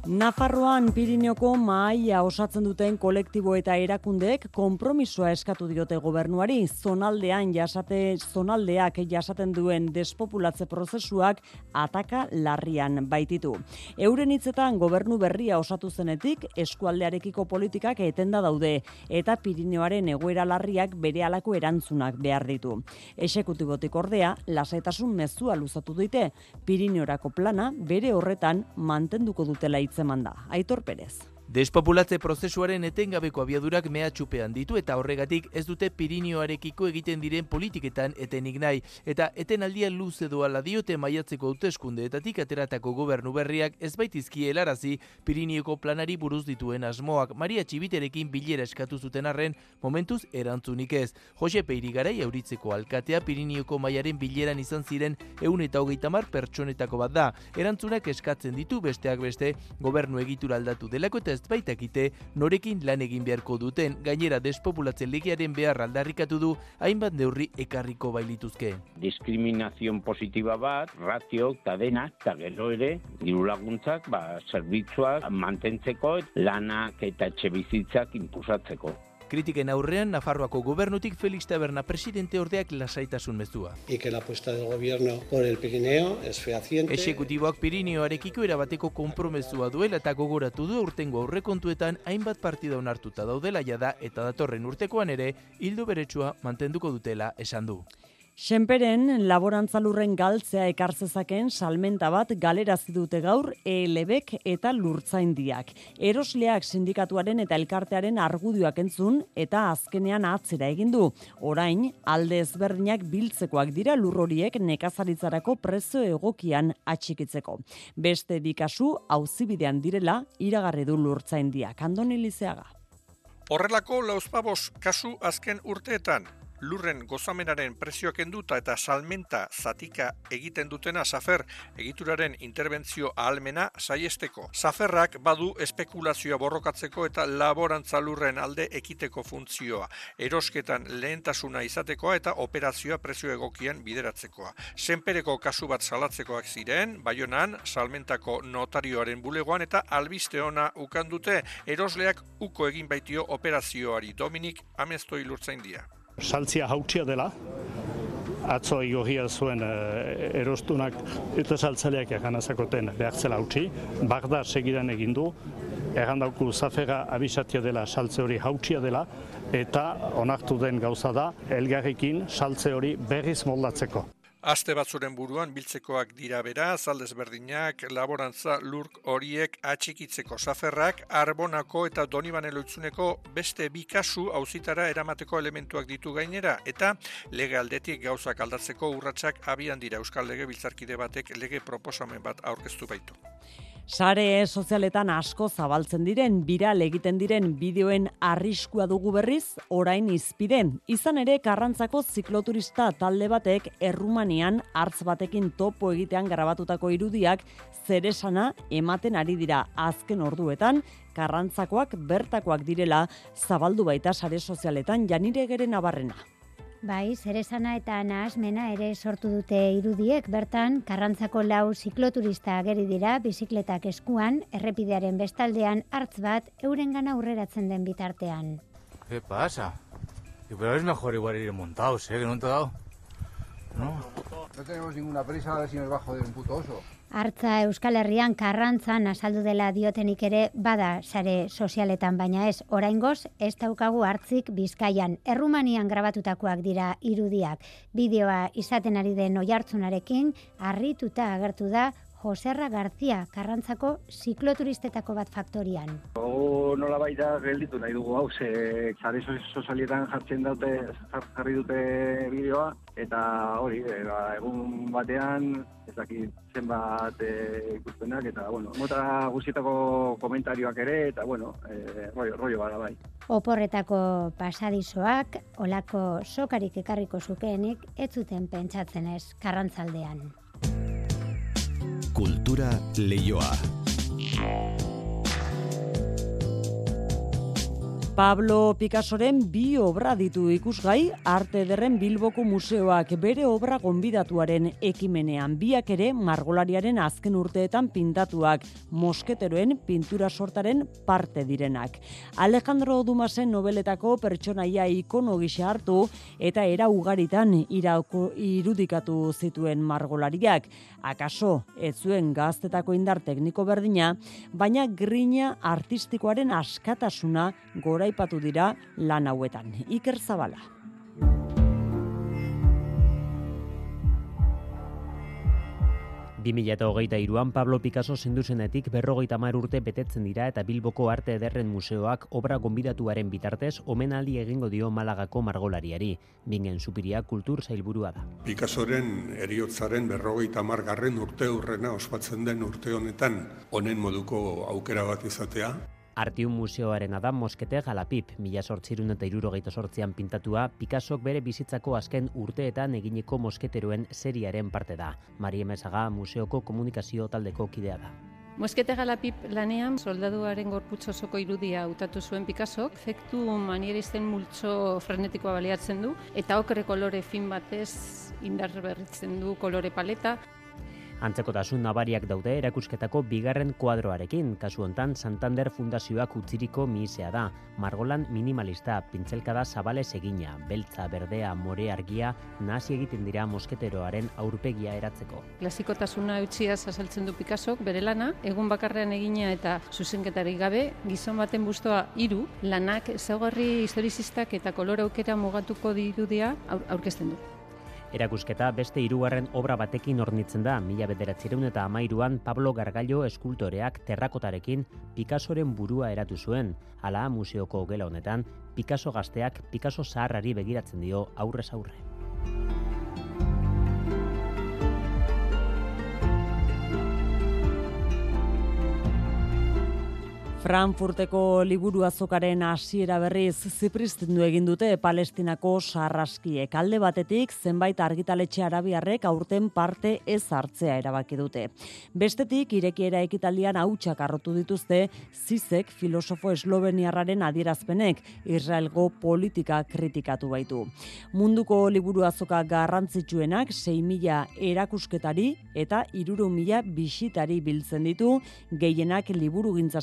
Speaker 2: Nafarroan Pirineoko mahaia osatzen duten kolektibo eta erakundeek konpromisoa eskatu diote gobernuari zonaldean jasate zonaldeak jasaten duen despopulatze prozesuak ataka larrian baititu. Euren hitzetan gobernu berria osatu zenetik eskualdearekiko politikak etenda daude eta Pirineoaren egoera larriak bere alako erantzunak behar ditu. Exekutibotik ordea lasaitasun mezua luzatu dute Pirineorako plana bere horretan mantenduko dutela hitzeman da. Aitor Perez.
Speaker 45: Despopulatze prozesuaren etengabeko abiadurak mehatxupean ditu eta horregatik ez dute Pirinioarekiko egiten diren politiketan etenik nahi. Eta etenaldia luze doala diote maiatzeko hauteskundeetatik ateratako gobernu berriak ez baitizki helarazi Pirinioko planari buruz dituen asmoak Maria Txibiterekin bilera eskatu zuten arren momentuz erantzunik ez. Jose Peiri garai auritzeko alkatea Pirinioko maiaren bileran izan ziren eun eta hogeita mar pertsonetako bat da. Erantzunak eskatzen ditu besteak beste gobernu egitura aldatu delako eta ez baitakite norekin lan egin beharko duten gainera despopulatzen legiaren behar aldarrikatu du hainbat neurri ekarriko bailituzke.
Speaker 46: Diskriminazion positiba bat, ratio eta dena, eta gero ere, diru laguntzak, ba, zerbitzuak mantentzeko, lanak eta etxe bizitzak impusatzeko.
Speaker 45: Kritiken aurrean, Nafarroako gobernutik Felix Taberna presidente ordeak lasaitasun mezua.
Speaker 47: Que la apuesta del gobierno por el Pirineo es fehaciente.
Speaker 45: Exekutiboak Pirineoarekiko erabateko konpromesua duela eta gogoratu du urtengo aurrekontuetan hainbat partida onartuta daudela jada eta datorren urtekoan ere hildo beretsua mantenduko dutela esan du.
Speaker 2: Senperen laborantzalurren galtzea ekartzezaken salmenta bat galerazi dute gaur ELBek eta lurtzaindiak. Erosleak sindikatuaren eta elkartearen argudioak entzun eta azkenean atzera egin du. Orain, alde ezberdinak biltzekoak dira lur horiek nekazaritzarako prezio egokian atxikitzeko. Beste bikasu auzibidean direla iragarri du lurtzaindiak. Andoni Lizeaga.
Speaker 48: Horrelako lauzpabos kasu azken urteetan, lurren gozamenaren prezioak enduta eta salmenta zatika egiten dutena zafer egituraren interbentzio ahalmena saiesteko. Zaferrak badu espekulazioa borrokatzeko eta laborantza lurren alde ekiteko funtzioa. Erosketan lehentasuna izatekoa eta operazioa prezio egokian bideratzekoa. Senpereko kasu bat salatzekoak ziren, baionan, salmentako notarioaren bulegoan eta albiste ona ukandute erosleak uko egin baitio operazioari Dominik Amestoi Lurtzaindia
Speaker 49: saltzia hautsia dela, atzo igorria zuen e, erostunak eta saltzaleak eganazakoten behartzela hautsi, bagda segidan egin du, dauku zafera abisatia dela saltze hori hautsia dela, eta onartu den gauza da, elgarrekin saltze hori berriz moldatzeko.
Speaker 48: Aste batzuren buruan biltzekoak dira bera, zaldez berdinak, laborantza lurk horiek atxikitzeko zaferrak, arbonako eta donibane loitzuneko beste bi kasu auzitara eramateko elementuak ditu gainera, eta lege aldetik gauzak aldatzeko urratsak abian dira Euskal Lege Biltzarkide batek lege proposamen bat aurkeztu baitu.
Speaker 2: Sare sozialetan asko zabaltzen diren, viral egiten diren bideoen arriskua dugu berriz, orain izpiden. Izan ere, karrantzako zikloturista talde batek errumanian hartz batekin topo egitean grabatutako irudiak zeresana ematen ari dira azken orduetan, karrantzakoak bertakoak direla zabaldu baita sare sozialetan janire geren abarrena.
Speaker 40: Bai, zerezana eta nahasmena ere sortu dute irudiek, bertan, karrantzako lau zikloturista ageri dira, bizikletak eskuan, errepidearen bestaldean hartz bat, euren gana aurreratzen den bitartean.
Speaker 49: ¿Qué pasa? Pero es mejor igual ir montados, ¿eh? Que no te dado. No.
Speaker 50: No tenemos ninguna prisa a ver si nos bajo de un puto oso.
Speaker 40: Hartza Euskal Herrian karrantzan azaldu dela diotenik ere bada sare sozialetan baina ez oraingoz ez daukagu hartzik Bizkaian Errumanian grabatutakoak dira irudiak bideoa izaten ari den oihartzunarekin harrituta agertu da Joserra Garzia karrantzako zikloturistetako bat faktorian.
Speaker 50: O nola baita gelditu nahi dugu hau, ze zare sozialetan jartzen dute, jarri dute bideoa, eta hori, e, ba, egun batean, ez dakit zenbat e, ikustenak, eta bueno, mota guztietako komentarioak ere, eta bueno, e, rollo, rollo bada bai.
Speaker 40: Oporretako pasadizoak, olako sokarik ekarriko zukeenik, ez zuten pentsatzen ez karrantzaldean.
Speaker 51: Kultura leioa.
Speaker 2: Pablo Picassoren bi obra ditu ikusgai arte derren Bilboko museoak bere obra gonbidatuaren ekimenean biak ere margolariaren azken urteetan pintatuak mosketeroen pintura sortaren parte direnak. Alejandro Dumasen nobeletako pertsonaia ikono gisa hartu eta era ugaritan irauko irudikatu zituen margolariak. Akaso ez zuen gaztetako indar tekniko berdina, baina grina artistikoaren askatasuna gora goraipatu dira lan hauetan. Iker Zabala.
Speaker 52: eta hogeita iruan Pablo Picasso zenduzenetik berrogeita mar urte betetzen dira eta Bilboko Arte Ederren Museoak obra gonbidatuaren bitartez omenaldi egingo dio Malagako margolariari. Bingen supiria kultur zailburua da.
Speaker 53: Picassoren eriotzaren berrogeita margarren urte urrena ospatzen den urte honetan honen moduko aukera bat izatea,
Speaker 52: Artiun museoaren adam moskete galapip, mila sortzirun eta irurogeita sortzian pintatua, Picasso bere bizitzako azken urteetan eginiko mosketeroen seriaren parte da. Maria Mesaga museoko komunikazio taldeko kidea da.
Speaker 54: Moskete galapip lanean soldaduaren gorputz osoko irudia utatu zuen Picasso, efektu manieristen multzo frenetikoa baliatzen du, eta okre kolore fin batez indar berritzen du kolore paleta,
Speaker 52: Antzekotasun nabariak daude erakusketako bigarren kuadroarekin, kasu hontan Santander Fundazioak utziriko misea da. Margolan minimalista, pintzelkada zabale egina, beltza, berdea, more argia, nasi egiten dira mosketeroaren aurpegia eratzeko.
Speaker 54: Klasikotasuna utziaz azaltzen du Picasso, bere lana, egun bakarrean egina eta zuzenketari gabe, gizon baten bustoa hiru lanak ezaugarri historizistak eta kolore aukera mugatuko dirudia aurkezten du.
Speaker 52: Erakusketa beste hirugarren obra batekin ornitzen da, mila bederatzireun eta amairuan Pablo Gargallo eskultoreak terrakotarekin Picassoren burua eratu zuen. Hala, museoko gela honetan, Picasso gazteak Picasso zaharrari begiratzen dio aurrez aurre.
Speaker 2: Frankfurteko liburu azokaren hasiera berriz ziprizten egin dute Palestinako sarraskiek. Alde batetik zenbait argitaletxe arabiarrek aurten parte ez hartzea erabaki dute. Bestetik irekiera ekitaldian hautsak arrotu dituzte zizek filosofo esloveniarraren adierazpenek Israelgo politika kritikatu baitu. Munduko liburu azoka garrantzitsuenak 6.000 erakusketari eta 3.000 bisitari biltzen ditu gehienak liburu gintza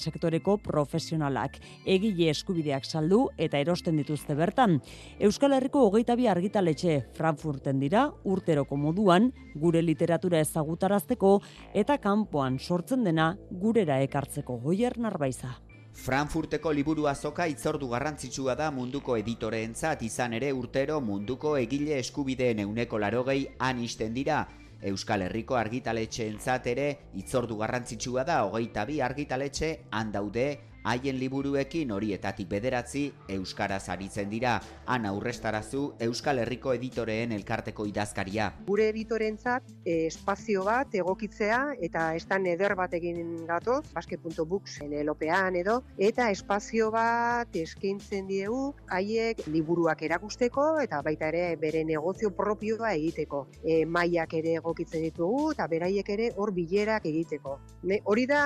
Speaker 2: sektoreko profesionalak. Egile eskubideak saldu eta erosten dituzte bertan. Euskal Herriko hogeita bi argitaletxe Frankfurten dira, urteroko moduan, gure literatura ezagutarazteko eta kanpoan sortzen dena gurera ekartzeko goier narbaiza.
Speaker 55: Frankfurteko liburu azoka itzordu garrantzitsua da munduko editoreentzat izan ere urtero munduko egile eskubideen euneko larogei han isten dira. Euskal Herriko argitaletxeentzat ere itzordu garrantzitsua da hogeita bi argitaletxe handaude haien liburuekin horietatik bederatzi euskaraz aritzen dira. Han aurrestarazu Euskal Herriko editoreen elkarteko idazkaria.
Speaker 56: Gure editorentzat eh, espazio bat egokitzea eta estan eder bat egin gatoz, baske.books lelopean edo, eta espazio bat eskaintzen diegu haiek liburuak erakusteko eta baita ere bere negozio propioa egiteko. E, maiak ere egokitzen ditugu eta beraiek ere hor bilerak egiteko. Ne, hori da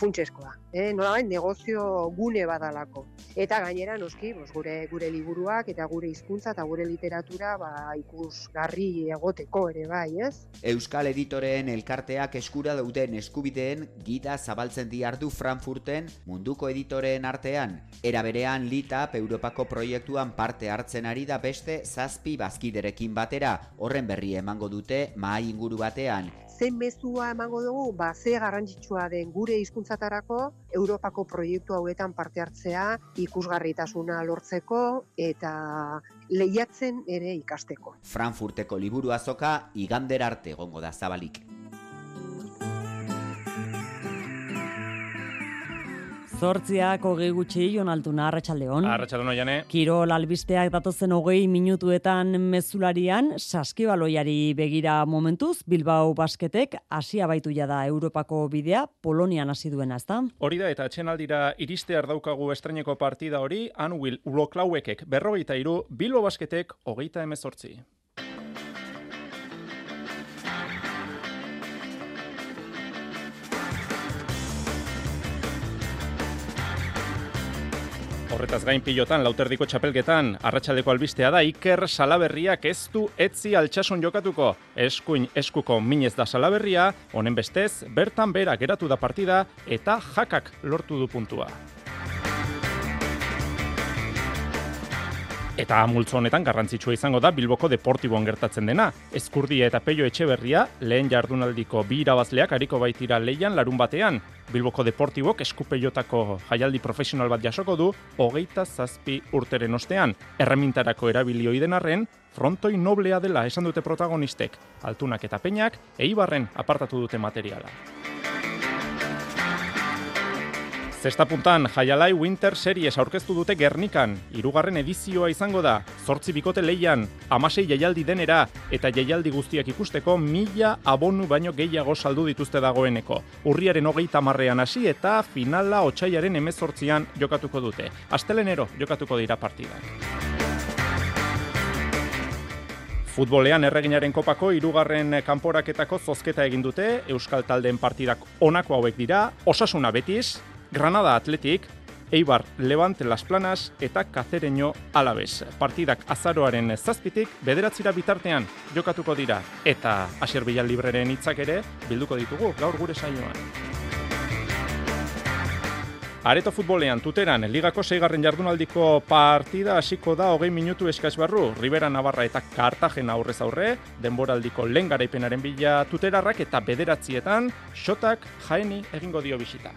Speaker 56: funtseskoa. Eh, nolabait negozio gune badalako. Eta gainera noski, bos, gure gure liburuak eta gure hizkuntza eta gure literatura ba ikusgarri egoteko ere bai, ez?
Speaker 55: Euskal Editoreen elkarteak eskura dauden eskubideen gida zabaltzen diardu Frankfurten munduko editoreen artean. Era berean Litap Europako proiektuan parte hartzen ari da beste zazpi bazkiderekin batera. Horren berri emango dute mahai inguru batean
Speaker 56: zen mezua emango dugu, ba, ze garrantzitsua den gure hizkuntzatarako Europako proiektu hauetan parte hartzea, ikusgarritasuna lortzeko eta lehiatzen ere ikasteko.
Speaker 55: Frankfurteko liburu azoka igander arte egongo da zabalik.
Speaker 2: Zortziak hogei gutxi, Jon Altuna, Arratxaldeon.
Speaker 11: Arratxaldeon, jane.
Speaker 2: Kirol albisteak datozen hogei minutuetan mezularian, saskibaloiari begira momentuz, Bilbao basketek asia baitu da Europako bidea, Polonian hasi duena, ezta?
Speaker 11: Hori da, eta aldira iriste ardaukagu estreneko partida hori, Anuil Uloklauekek berrogeita iru, Bilbao basketek hogeita emezortzi. Horretaz gain pilotan, lauterdiko txapelketan, arratsaldeko albistea da Iker Salaberriak ez du etzi altxasun jokatuko. Eskuin eskuko minez da Salaberria, honen bestez, bertan bera geratu da partida eta jakak lortu du puntua. Eta multzo honetan garrantzitsua izango da Bilboko Deportiboan gertatzen dena. Ezkurdia eta Peio Etxeberria lehen jardunaldiko bi irabazleak hariko baitira leian larun batean. Bilboko Deportibok eskupeiotako jaialdi profesional bat jasoko du hogeita zazpi urteren ostean. Erremintarako erabilioi denarren, frontoi noblea dela esan dute protagonistek. Altunak eta peinak, eibarren apartatu dute materiala. Zesta puntan, Jaialai Winter Series aurkeztu dute Gernikan, irugarren edizioa izango da, zortzi bikote leian, amasei jaialdi denera, eta jaialdi guztiak ikusteko mila abonu baino gehiago saldu dituzte dagoeneko. Urriaren hogeita marrean hasi eta finala otxaiaren emezortzian jokatuko dute. Astelenero jokatuko dira partidak. Futbolean erreginaren kopako irugarren kanporaketako zozketa egin dute, Euskal Taldeen partidak onako hauek dira, osasuna betiz, Granada Athletic, Eibar Levante Las Planas eta Cacereño Alaves. Partidak azaroaren zazpitik bederatzira bitartean jokatuko dira eta Asier Bilal Libreren hitzak ere bilduko ditugu gaur gure saioan. Areto futbolean tuteran ligako seigarren jardunaldiko partida hasiko da hogei minutu eskaz barru. Ribera Navarra eta Kartagena aurrez aurre, denboraldiko lehen garaipenaren bila tuterarrak eta bederatzietan, xotak jaeni egingo dio bisita.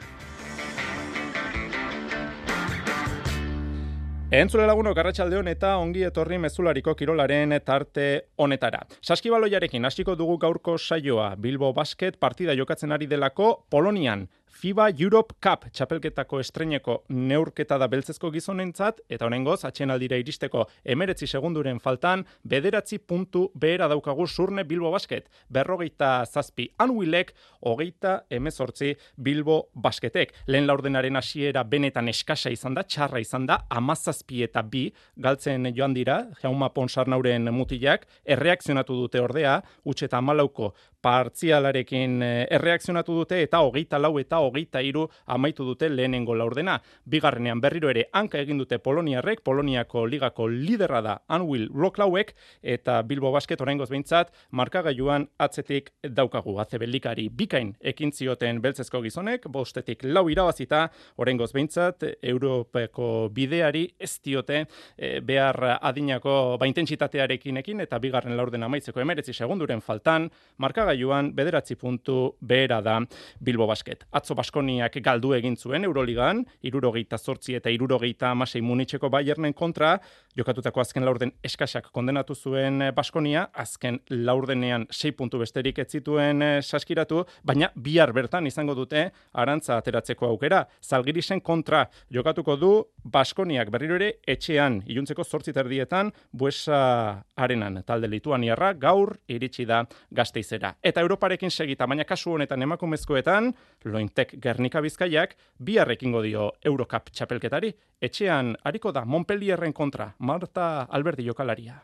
Speaker 11: Entzule laguno garratxaldeon eta ongi etorri mezulariko kirolaren tarte honetara. Saskibaloiarekin hasiko dugu gaurko saioa Bilbo Basket partida jokatzen ari delako Polonian FIBA Europe Cup txapelketako estreneko neurketa da beltzezko gizonentzat, eta honengoz, aldira iristeko emeretzi segunduren faltan, bederatzi puntu behera daukagu surne Bilbo Basket, berrogeita zazpi anuilek, hogeita emezortzi Bilbo Basketek. Lehen laurdenaren hasiera benetan eskasa izan da, txarra izan da, amazazpi eta bi, galtzen joan dira, jauma ponsarnauren mutilak, erreakzionatu dute ordea, utxeta amalauko partzialarekin eh, erreakzionatu dute eta hogeita lau eta hogeita iru amaitu dute lehenengo laurdena. Bigarrenean berriro ere hanka egin dute Poloniarrek, Poloniako ligako liderra da Anwil Rocklauek eta Bilbo Basket oraingoz behintzat markagailuan atzetik daukagu. Azebelikari bikain ekin zioten beltzezko gizonek, bostetik lau irabazita oraingoz behintzat Europeko bideari ez diote e, behar adinako ba intentsitatearekin ekin eta bigarren laurdena amaitzeko emeretzi segunduren faltan markaga klasifigailuan bederatzi puntu behera da Bilbo Basket. Atzo Baskoniak galdu egin zuen Euroligan, irurogeita zortzi eta irurogeita amasei munitxeko Bayernen kontra, jokatutako azken laurden eskasak kondenatu zuen Baskonia, azken laurdenean sei puntu besterik ez zituen eh, saskiratu, baina bihar bertan izango dute arantza ateratzeko aukera. Zalgirisen kontra jokatuko du Baskoniak berriro ere etxean iluntzeko zortzi terdietan buesa arenan talde lituaniarra gaur iritsi da gazteizera. Eta Europarekin segita, baina kasu honetan emakumezkoetan, lointek Gernika Bizkaiak biharrekingo dio Eurocup txapelketari, etxean hariko da Montpellierren kontra, Marta Alberti jokalaria.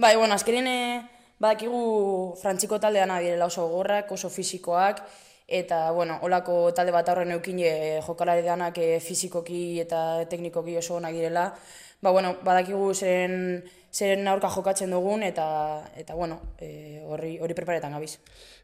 Speaker 45: Bai, bueno, azkerin badakigu frantziko taldean direla oso gorrak, oso fisikoak, eta, bueno, olako talde bat aurren eukin e, jokalari danak e, fizikoki eta teknikoki oso onak direla. Ba, bueno, badakigu zeren, zeren aurka jokatzen dugun, eta, eta bueno, e, hori, hori preparetan gabiz.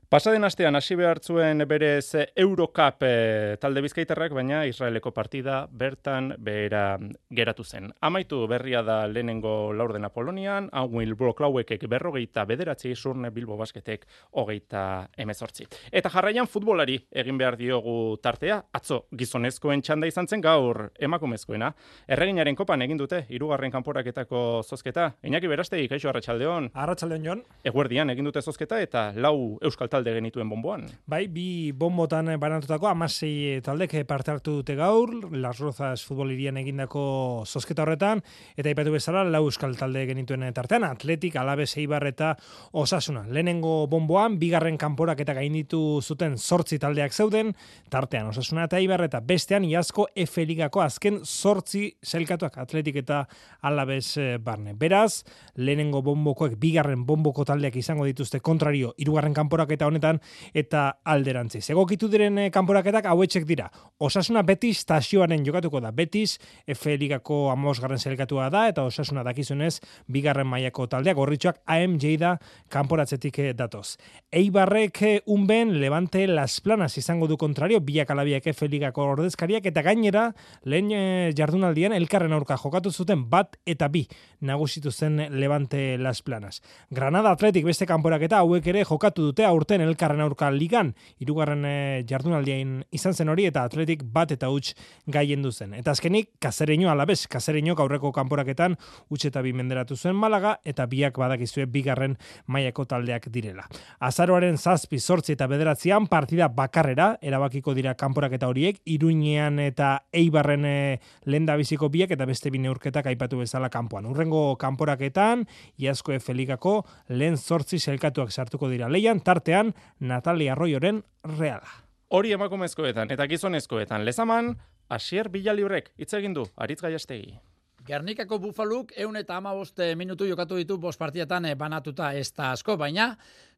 Speaker 11: Pasaden astean hasi behartzuen berez Eurocup e, talde bizkaitarrak, baina Israeleko partida bertan behera geratu zen. Amaitu berria da lehenengo laurdena Polonian, Anwil Broklauekek berrogeita bederatzi surne Bilbo Basketek hogeita emezortzi. Eta jarraian futbolari egin behar diogu tartea, atzo gizonezkoen txanda izan zen gaur emakumezkoena. Erreginaren kopan egin dute, irugarren kanporaketako zozketa. Einaki berastegi, kaixo Arratxaldeon.
Speaker 57: Arratxaldeon, Jon.
Speaker 11: Eguerdian egin dute zozketa eta lau euskal talde genituen bomboan.
Speaker 57: Bai, bi bombotan banatutako amasei taldek parte hartu dute gaur, Las Rozas futbolirian egindako zozketa horretan, eta ipatu bezala lau euskal talde genituen tartean, Atletik, Alabe, Eibar eta Osasuna. Lehenengo bomboan, bigarren kanporak eta gainditu zuten zortzi taldeak zeuden, tartean Osasuna eta Eibar eta bestean iazko F Ligako azken zortzi zelkatuak Atletik eta Alabez eh, barne. Beraz, lehenengo bombokoek bigarren bomboko taldeak izango dituzte kontrario, irugarren kanporak eta honetan eta alderantzi. Egokitu diren eh, kanporaketak hauetxek dira. Osasuna Betis tasioaren jokatuko da. Betis F Ligako amosgarren zelkatua da eta Osasuna dakizunez bigarren mailako taldeak gorritxoak AMJ da kanporatzetik eh, datoz. Eibarrek eh, unben Levante Las Planas izango du kontrario biak alabiak F Ligako ordezkariak eta gainera lehen jardunaldian elkarren aurka jokatu zuten bat eta bi nagusitu zen Levante Las Planas. Granada Athletic beste kanporaketa hauek ere jokatu dute aurten elkarren aurka ligan, irugarren e, jardunaldien izan zen hori, eta atletik bat eta huts gaien duzen. Eta azkenik, kazereño alabez, kazereño aurreko kanporaketan huts eta bi menderatu zuen malaga, eta biak badakizue bigarren mailako taldeak direla. Azaroaren zazpi, sortzi eta bederatzean partida bakarrera, erabakiko dira kanporaketa horiek, iruinean eta eibarren e, lenda biziko biak, eta beste bine urketak aipatu bezala kanpoan. Urrengo kanporaketan, iazko efelikako, lehen sortzi selkatuak sartuko dira leian, tartean Natalia Arroyoren reala.
Speaker 11: Hori emakumezkoetan eta gizonezkoetan lezaman, Asier Bilaliurrek hitz egin du Aritz Gaiastegi.
Speaker 17: Gernikako bufaluk eun eta amaboste minutu jokatu ditu bost partietan eh, banatuta ez da asko, baina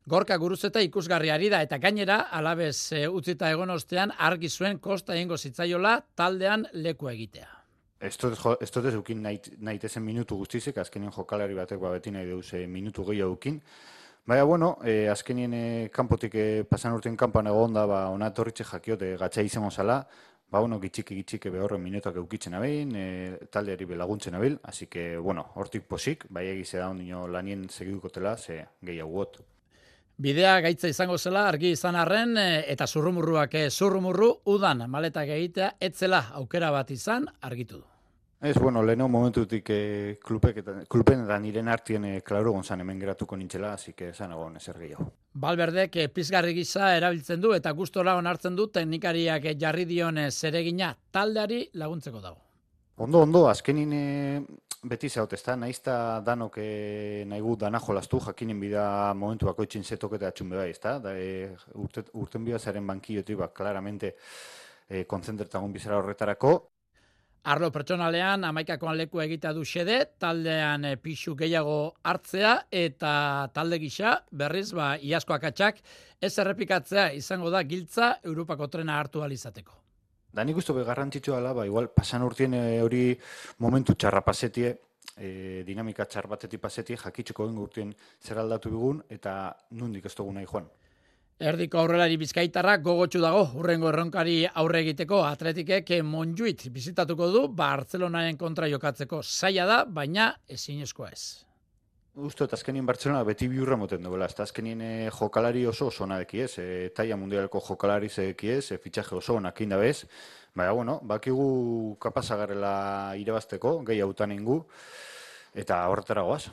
Speaker 17: gorka guruzeta ikusgarriari da eta gainera alabez e, utzita egon ostean argi zuen kosta egingo zitzaiola taldean leku egitea.
Speaker 49: Ez dut ez ukin nahi tezen minutu guztizek, azkenien jokalari batek ba beti nahi deuz minutu gehiago ukin. Baina, bueno, e, azkenien e, kanpotik e, pasan urtein kanpan egon da, ba, ona torritxe jakiote gatsa izango zala, ba, bueno, gitxiki gitxiki behorren minutak eukitzen abein, e, taldeari belaguntzen abil, así que, bueno, hortik posik, bai egize da ondino lanien segiduko tela, ze gehiago
Speaker 17: Bidea gaitza izango zela argi izan arren eta zurrumurruak zurrumurru udan maletak egitea etzela aukera bat izan argitu du.
Speaker 49: Ez, bueno, leheno momentutik eh, klupek eta klupen eta niren artien eh, klaro gonzan hemen geratuko nintzela, que esan egon ezer gehiago.
Speaker 17: Balberdek eh, pizgarri gisa erabiltzen du eta gustora onartzen du teknikariak eh, jarri dion eh, zeregina taldeari laguntzeko dago.
Speaker 49: Ondo, ondo, azkenin eh, beti zaut, ez da, nahizta danok eh, nahi gu dana jolastu, jakinen bida momentu bako itxin zetoketa atxun bai, ez da, eh, urte, urten bida zaren bankiotik, ba, claramente eh, konzentretagun bizara horretarako,
Speaker 17: Arlo pertsonalean amaikakoan leku egitea du xede, taldean e, pixu gehiago hartzea eta talde gisa berriz ba iasko akatsak ez errepikatzea izango da giltza Europako trena hartu alizateko.
Speaker 49: Da nik uste garrantzitsua dela, ba, igual pasan urtien eh, hori momentu txarra pasetie, e, dinamika txar batetik pasetie, jakitxeko urtien zer aldatu bigun eta nundik ez dugu nahi joan.
Speaker 17: Erdiko aurrelari bizkaitarrak gogotsu dago urrengo erronkari aurre egiteko. Atletikek Monjuit bizitatuko du Bartzelonaren kontra jokatzeko. Zaila da, baina ezinezkoa ez.
Speaker 49: Uste, eta azkenien Bartzelona beti biurra moten duela, eta azkenien e, jokalari oso oso nadeki ez, e, taia mundialeko jokalari zeki ez, e, fitxaje oso onak inda bez, baina, bueno, bakigu kapazagarela irabazteko, gehi hautan ingu, eta horretara goaz.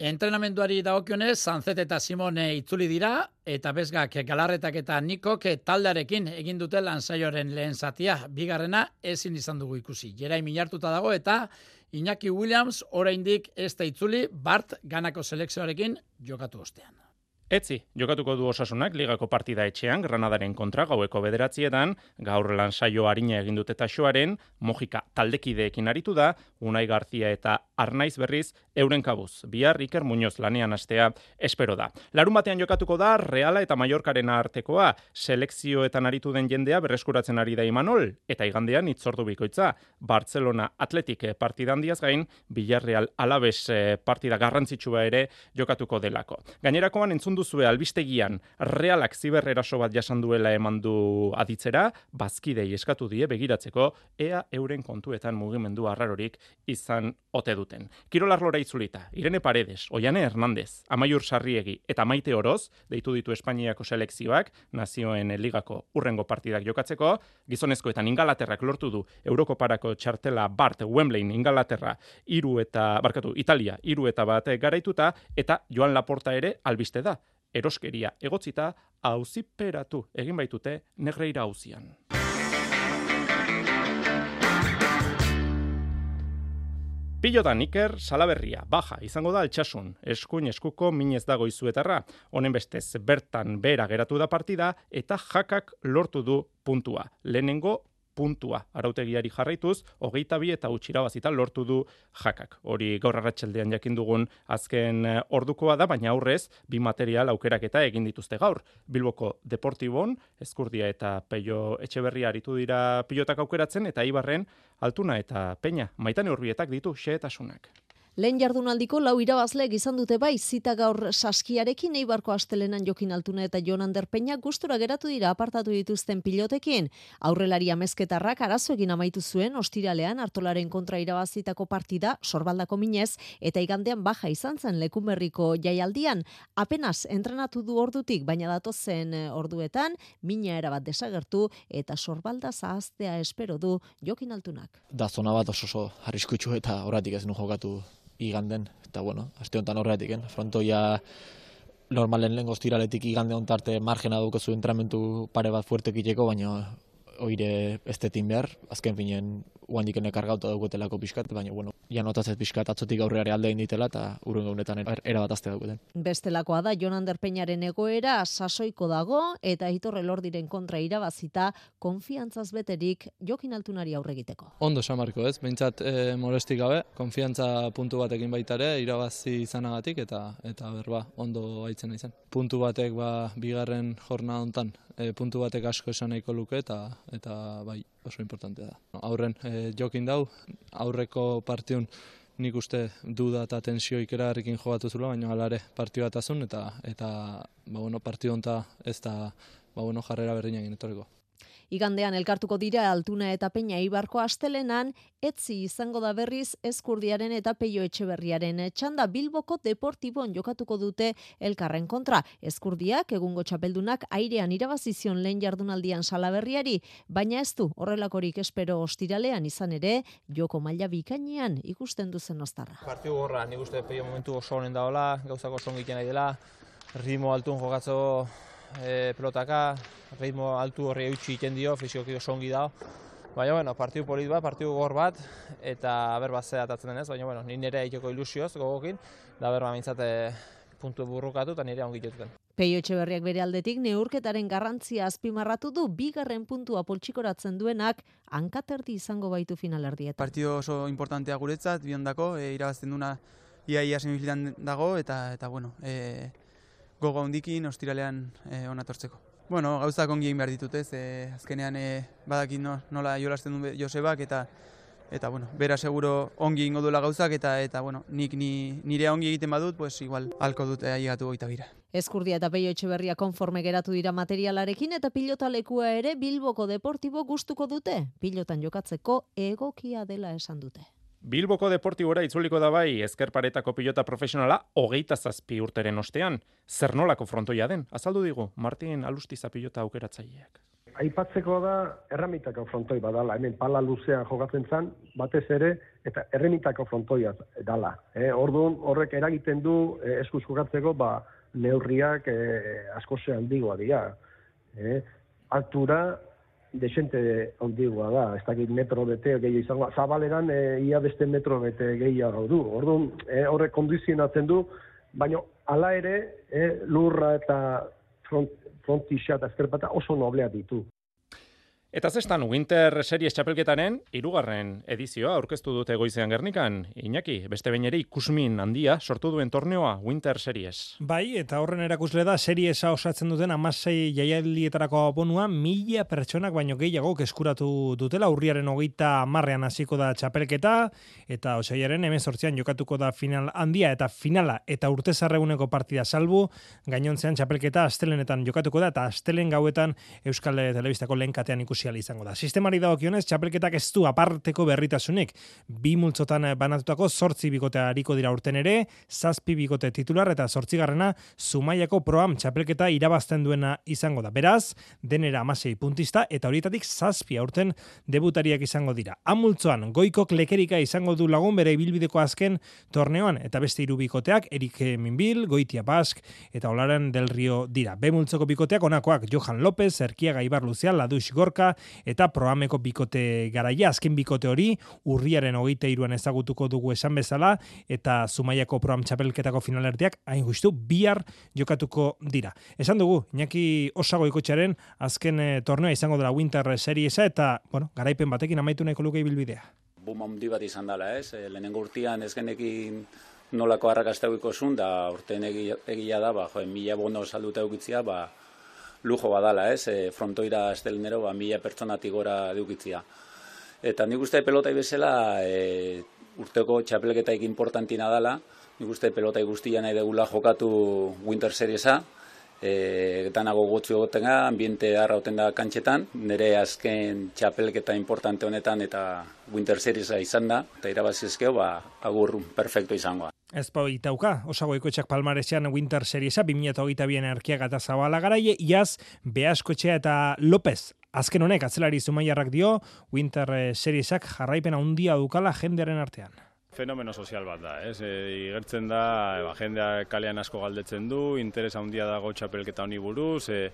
Speaker 17: Entrenamenduari dagokionez, Sanzet eta Simone itzuli dira, eta bezgak galarretak eta nikok taldarekin egin dute lanzaioren lehen zatia. Bigarrena ezin izan dugu ikusi. Jerai minartuta dago eta Iñaki Williams oraindik ez da itzuli Bart ganako selekzioarekin jokatu ostean.
Speaker 11: Etzi, jokatuko du osasunak ligako partida etxean Granadaren kontra gaueko bederatzietan, gaur lan saio harina egin dute taxoaren, Mojika taldekideekin aritu da, Unai Garzia eta Arnaiz berriz euren kabuz. Bihar Iker Muñoz lanean astea espero da. Larun batean jokatuko da Reala eta Mallorcaren artekoa, selekzioetan aritu den jendea berreskuratzen ari da Imanol, eta igandean itzordu bikoitza, Barcelona Atletik partidan diaz gain, Villarreal Alabes eh, partida garrantzitsua ere jokatuko delako. Gainerakoan entzun duzue albistegian realak ziberreraso bat jasan duela eman du aditzera, bazkidei eskatu die begiratzeko ea euren kontuetan mugimendu arrarorik izan ote duten. Kirolar lora itzulita, Irene Paredes, Oiane Hernandez, Amaiur Sarriegi eta Maite Oroz, deitu ditu Espainiako selekzioak, nazioen ligako urrengo partidak jokatzeko, gizonezkoetan ingalaterrak lortu du Eurokoparako txartela Bart Wembleyn ingalaterra iru eta, barkatu, Italia, iru eta bat garaituta, eta Joan Laporta ere albiste da eroskeria egotzita auziperatu egin baitute negreira auzian. Pilotan Iker Salaberria, baja, izango da altxasun, eskuin eskuko minez dago izuetarra, honen bestez bertan bera geratu da partida, eta jakak lortu du puntua. Lehenengo puntua arautegiari jarraituz, hogeita bi eta utxira bazita lortu du jakak. Hori gaur arratxeldean jakin dugun azken eh, ordukoa da, baina aurrez, bi material aukerak eta egin dituzte gaur. Bilboko Deportibon, Eskurdia eta Peio Etxeberria aritu dira pilotak aukeratzen, eta Ibarren, Altuna eta Peña, maitane urbietak ditu xeetasunak.
Speaker 58: Lehen jardunaldiko lau irabazleek izan dute bai zita gaur saskiarekin eibarko astelenan jokin altuna eta Jon Anderpeña gustura geratu dira apartatu dituzten pilotekin. Aurrelari amezketarrak arazo egin amaitu zuen ostiralean hartolaren kontra irabazitako partida sorbaldako minez eta igandean baja izan zen lekumerriko jaialdian. Apenas entrenatu du ordutik, baina datozen eh, orduetan mina erabat desagertu eta sorbalda zahaztea espero du jokin altunak.
Speaker 59: Da zona bat oso oso eta horatik ez nu jokatu iganden, eta bueno, aste honetan horretik, eh? frontoia normalen lehen goztiraletik igande ontarte margena dukozu entramentu pare bat fuertek iteko, baina oire estetin behar, azken finen uandiken ekargauta daukotelako pixkat, baina bueno, ja notazet pixkat atzotik aurreare alde ditela eta urun gaunetan er, erabat azte daukuten.
Speaker 58: Bestelakoa da, Jon Anderpeñaren egoera sasoiko dago eta hitorre lordiren kontra irabazita konfiantzaz beterik jokin altunari aurre egiteko.
Speaker 60: Ondo samarko ez, behintzat e, molestik gabe, konfiantza puntu batekin baitare, irabazi izanagatik eta eta berba, ondo haitzen izan. Puntu batek ba, bigarren jorna hontan, e, puntu batek asko esan nahiko luke eta eta bai oso importantea da. Aurren e, jokin dau, aurreko partiun nik uste duda eta tensio ikera harrikin jogatu zula, baina alare partio bat azun, eta, eta ba, bueno, partio honta ez da ba, bueno, jarrera berdinak etorriko.
Speaker 58: Igandean elkartuko dira Altuna eta Peña Ibarko astelenan, etzi izango da berriz Eskurdiaren eta Peio Etxeberriaren txanda Bilboko Deportibon jokatuko dute elkarren kontra. Eskurdiak egungo txapeldunak airean irabazizion lehen jardunaldian salaberriari, baina ez du horrelakorik espero ostiralean izan ere, joko maila bikainean ikusten duzen ostarra.
Speaker 60: Partiu gorra, nik uste Peio momentu oso honen daola, gauzako oso nahi dela, ritmo altun jokatzo e, pelotaka, ritmo altu horri eutxi iten dio, fizikoki oso ongi dago. Baina, bueno, partiu polit bat, partiu gor bat, eta ber bat atatzen denez, baina, bueno, nire egiteko ilusioz gogokin, da ber mintzate puntu burrukatu eta nire ongi jotuten.
Speaker 58: Peio Etxeberriak bere aldetik neurketaren garrantzia azpimarratu du bigarren puntua poltsikoratzen duenak hankaterdi izango baitu finalerdiet.
Speaker 45: Partido oso importantea guretzat, biondako, e, irabazten duna ia ia dago, eta, eta bueno, e, gogo hondikin ostiralean e, onatortzeko. Bueno, gauzak ongi egin behar ditut ez, e, azkenean e, badakit no, nola jolasten du Josebak eta eta bueno, bera seguro ongi ingo duela gauzak eta eta bueno, nik ni, nire ongi egiten badut, pues igual halko dut aigatu goita bira.
Speaker 58: Eskurdia eta Peio Etxeberria konforme geratu dira materialarekin eta pilotalekua ere Bilboko Deportibo gustuko dute. Pilotan jokatzeko egokia dela esan dute.
Speaker 11: Bilboko deportibora itzuliko da bai ezkerparetako pilota profesionala hogeita zazpi urteren ostean. Zer nolako frontoia den? Azaldu digu, Martin Alustiza pilota aukeratzaileak.
Speaker 61: Aipatzeko da erramitako frontoi badala, hemen pala luzean jogatzen zan, batez ere, eta erremitako frontoia dala. E, orduan horrek eragiten du e, eskuz jogatzeko, ba, neurriak e, asko ze handigoa dira. E, altura, desente ondigua da, ez dakit metro bete gehi izango, zabaleran e, ia beste metro bete gehiago du. Orduan, e, horrek kondizionatzen du, baina hala ere, e, lurra eta front, frontixa eta ezkerpata oso noblea ditu.
Speaker 11: Eta zestan Winter Series txapelketaren irugarren edizioa aurkeztu dute goizean gernikan. Iñaki, beste bain ere ikusmin handia sortu duen torneoa Winter Series.
Speaker 57: Bai, eta horren erakusle da seriesa osatzen duten amasei jaialdietarako abonua mila pertsonak baino gehiago eskuratu dutela urriaren hogeita marrean hasiko da txapelketa eta osaiaren hemen sortzean jokatuko da final handia eta finala eta urte zarreguneko partida salbu gainontzean txapelketa astelenetan jokatuko da eta astelen gauetan Euskal Telebistako lehenkatean ikusi ikusial izango da. Sistemari dagokionez, txapelketak ez du aparteko berritasunik. Bi multzotan banatutako sortzi bikote hariko dira urten ere, zazpi bikote titular eta garrena Zumaiako proam txapelketa irabazten duena izango da. Beraz, denera amasei puntista eta horietatik zazpi aurten debutariak izango dira. Amultzoan, goiko klekerika izango du lagun bere ibilbideko azken torneoan eta beste hiru bikoteak, Erik Minbil, Goitia Bask eta Olaren del Rio dira. Be multzoko bikoteak onakoak Johan López, Erkiaga Ibar Luzial, Ladux Gorka, eta programeko bikote garaia, azken bikote hori, urriaren hogeite iruan ezagutuko dugu esan bezala, eta Zumaiako program txapelketako finalerdiak, hain justu, bihar jokatuko dira. Esan dugu, Iñaki osago ikotxaren, azken e, tornea izango dela Winter Seriesa, eta, bueno, garaipen batekin amaitu nahiko luke bilbidea.
Speaker 62: Buma handi bat izan dela, ez? E, lehenengo urtean ez genekin nolako harrakastauiko zun, da urtean egia da, ba, jo, mila bono salduta eukitzia, ba, lujo badala, ez? E, frontoira estelenero, ba, mila pertsonatik gora dukitzia. Eta nik uste pelota bezala e, urteko txapelketaik importantina dala, nik uste pelota guztia nahi degula jokatu Winter Seriesa, e, nago gotzu egoten ga, ambiente harra da kantxetan, nire azken txapelketa importante honetan eta Winter Seriesa izan da, eta irabazizkeo, ba, agur perfecto izangoa.
Speaker 57: Ez pau itauka, osago ikotxak palmarezean Winter Seriesa, 2008 bien erkiaga eta zabala garaie, iaz, Beaskotxea eta López. Azken honek, atzelari zumaiarrak dio, Winter Seriesak jarraipena handia dukala jendearen artean.
Speaker 63: Fenomeno sozial bat da, ez? E, igertzen da, eba, jendea kalean asko galdetzen du, interes handia dago txapelketa honi buruz, e,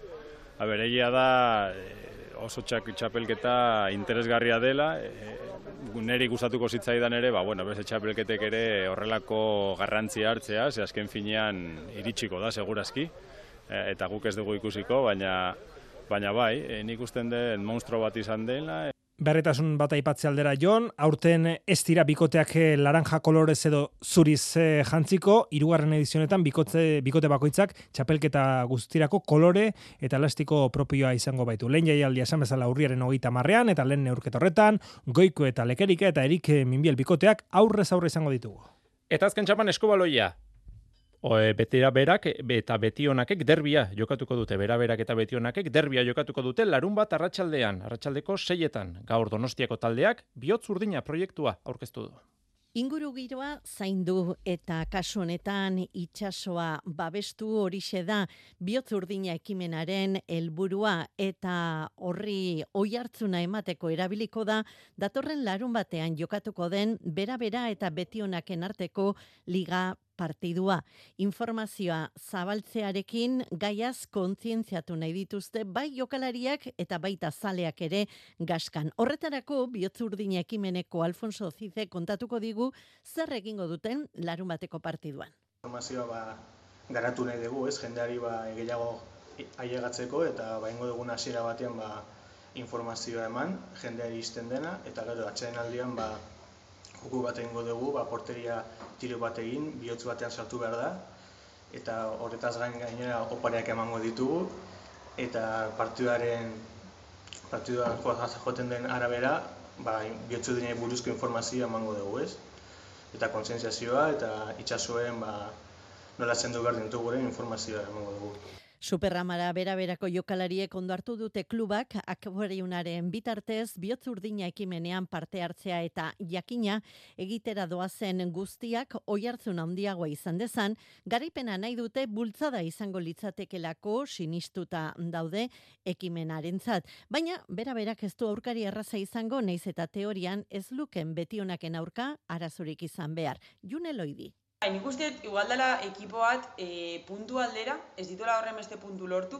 Speaker 63: egia da, e, oso txak, txapelketa interesgarria dela, e, neri gustatuko zitzaidan ere, ba, bueno, beste txapelketek ere horrelako garrantzi hartzea, ze azken finean iritsiko da, segurazki, e, eta guk ez dugu ikusiko, baina, baina bai, e, nik usten den monstro bat izan dela.
Speaker 57: Berretasun bat aipatze aldera Jon, aurten ez dira bikoteak eh, laranja kolorez edo zuriz eh, jantziko, irugarren edizionetan bikote, bikote bakoitzak txapelketa guztirako kolore eta elastiko propioa izango baitu. Lehen jaialdia esan bezala urriaren hogeita marrean eta lehen neurket horretan, goiko eta lekerika eta erik minbiel bikoteak aurrez aurre izango ditugu.
Speaker 11: Eta azken txapan eskubaloia, O, e, betera berak eta betionakek derbia jokatuko dute, bera berak eta betionakek derbia jokatuko dute larun bat arratsaldean, arratsaldeko seietan, gaur donostiako taldeak, bihotz urdina proiektua aurkeztu du.
Speaker 64: Inguru giroa zaindu eta kasu honetan itsasoa babestu horixe da bihotz urdina ekimenaren helburua eta horri oi hartzuna emateko erabiliko da datorren larun batean jokatuko den bera bera eta betionaken arteko liga partidua. Informazioa zabaltzearekin gaiaz kontzientziatu nahi dituzte bai jokalariak eta baita zaleak ere gaskan. Horretarako bihotzurdin ekimeneko Alfonso Zize kontatuko digu zer egingo duten larun bateko partiduan.
Speaker 45: Informazioa ba, garatu nahi dugu, ez jendeari ba, gehiago ailegatzeko eta ba, ingo dugun hasiera batean ba, informazioa eman, jendeari izten dena, eta gero atxeden aldian ba, joku bat egingo dugu, ba, porteria tiro bat egin, bihotz batean sartu behar da, eta horretaz gain gainera opareak emango ditugu, eta partiduaren partiduan joten den arabera, ba, bihotzu dine buruzko informazioa emango dugu, ez? Eta konsensiazioa eta itxasuen ba, nola zendu behar dintu informazioa emango dugu.
Speaker 64: Superramara bera-berako jokalariek ondo hartu dute klubak akboriunaren bitartez biotzurdina ekimenean parte hartzea eta jakina egitera doazen guztiak oihartzun handiagoa izan dezan, garipena nahi dute bultzada izango litzatekelako sinistuta daude ekimenarentzat. Baina bera-berak ez du aurkari erraza izango naiz eta teorian ez luken betionaken aurka arazorik izan behar. June loidi.
Speaker 59: Bai, nik uste, igual dela ekipo bat e, puntu aldera, ez dituela horren beste puntu lortu,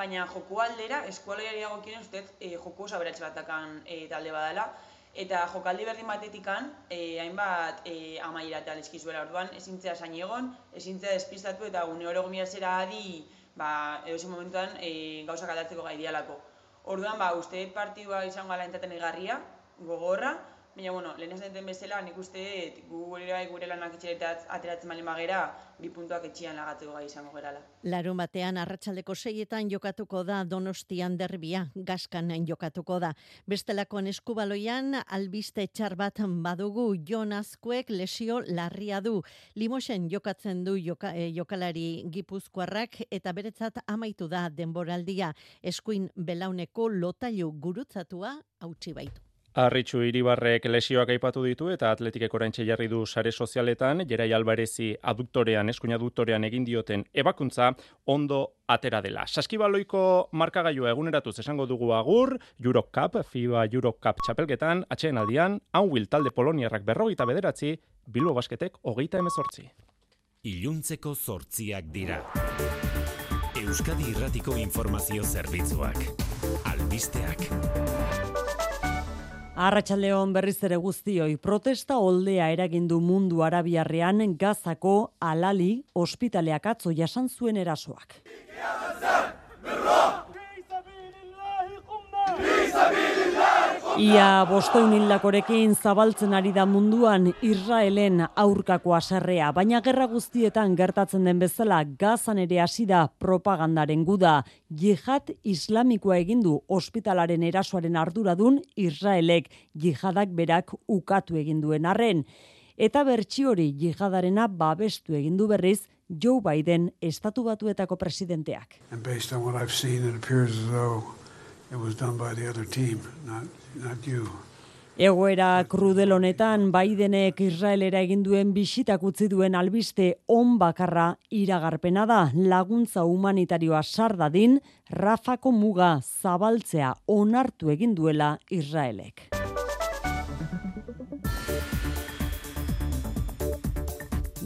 Speaker 59: baina joku aldera, eskualoiari dagokien uste, e, joku oso aberatxe batakan e, talde badala, eta jokaldi berdin batetikan, e, hainbat e, amaiera eta lezkizuela orduan, ezintzea zain egon, ezintzea despistatu eta gune hori gomia zera adi, ba, edo momentuan e, gauzak aldatzeko gai dialako. Orduan, ba, uste partidua izango gala entaten egarria, gogorra, Baina, bueno, lehen ez den bezala, nik uste gu gure, bai, gure lanak etxeretat ateratzen mali magera, bi puntuak etxian lagatzeko gai izango gerala.
Speaker 64: Larun batean, arratsaldeko seietan jokatuko da donostian derbia, gaskan jokatuko da. Bestelakoan eskubaloian, albiste txar bat badugu Jon Azkuek lesio larria du. Limosen jokatzen du joka, eh, jokalari gipuzkoarrak eta beretzat amaitu da denboraldia. Eskuin belauneko lotailu gurutzatua hautsi baitu.
Speaker 11: Arritxu iribarrek lesioak aipatu ditu eta atletikek oraintxe jarri du sare sozialetan, Jerai Albarezi aduktorean, eskuina aduktorean egin dioten ebakuntza ondo atera dela. Saskibaloiko markagailua eguneratuz esango dugu agur, Eurocup, FIBA Eurocup txapelketan, atxeen aldian, Anwil talde poloniarrak berrogeita bederatzi, Bilbo basketek hogeita emezortzi.
Speaker 1: Iluntzeko zortziak dira. Euskadi Irratiko Informazio Zerbitzuak. Albisteak.
Speaker 2: Arratxaldeon berriz ere guztioi, protesta oldea eragindu mundu arabiarrean gazako alali ospitaleak atzo jasan zuen erasoak. Ia bosteun hildakorekin zabaltzen ari da munduan Israelen aurkako aserrea, baina gerra guztietan gertatzen den bezala gazan ere hasi da propagandaren guda. Jihad islamikoa egindu ospitalaren erasoaren arduradun Israelek jihadak berak ukatu eginduen arren. Eta bertsi hori jihadarena babestu egindu berriz Joe Biden estatu batuetako presidenteak.
Speaker 3: And based on what I've seen, it appears as though it was done by the other team, not.
Speaker 2: Egoera krudel honetan Bidenek Israelera egin duen bisitak utzi duen albiste on bakarra iragarpena da laguntza humanitarioa sardadin Rafako muga zabaltzea onartu egin duela Israelek.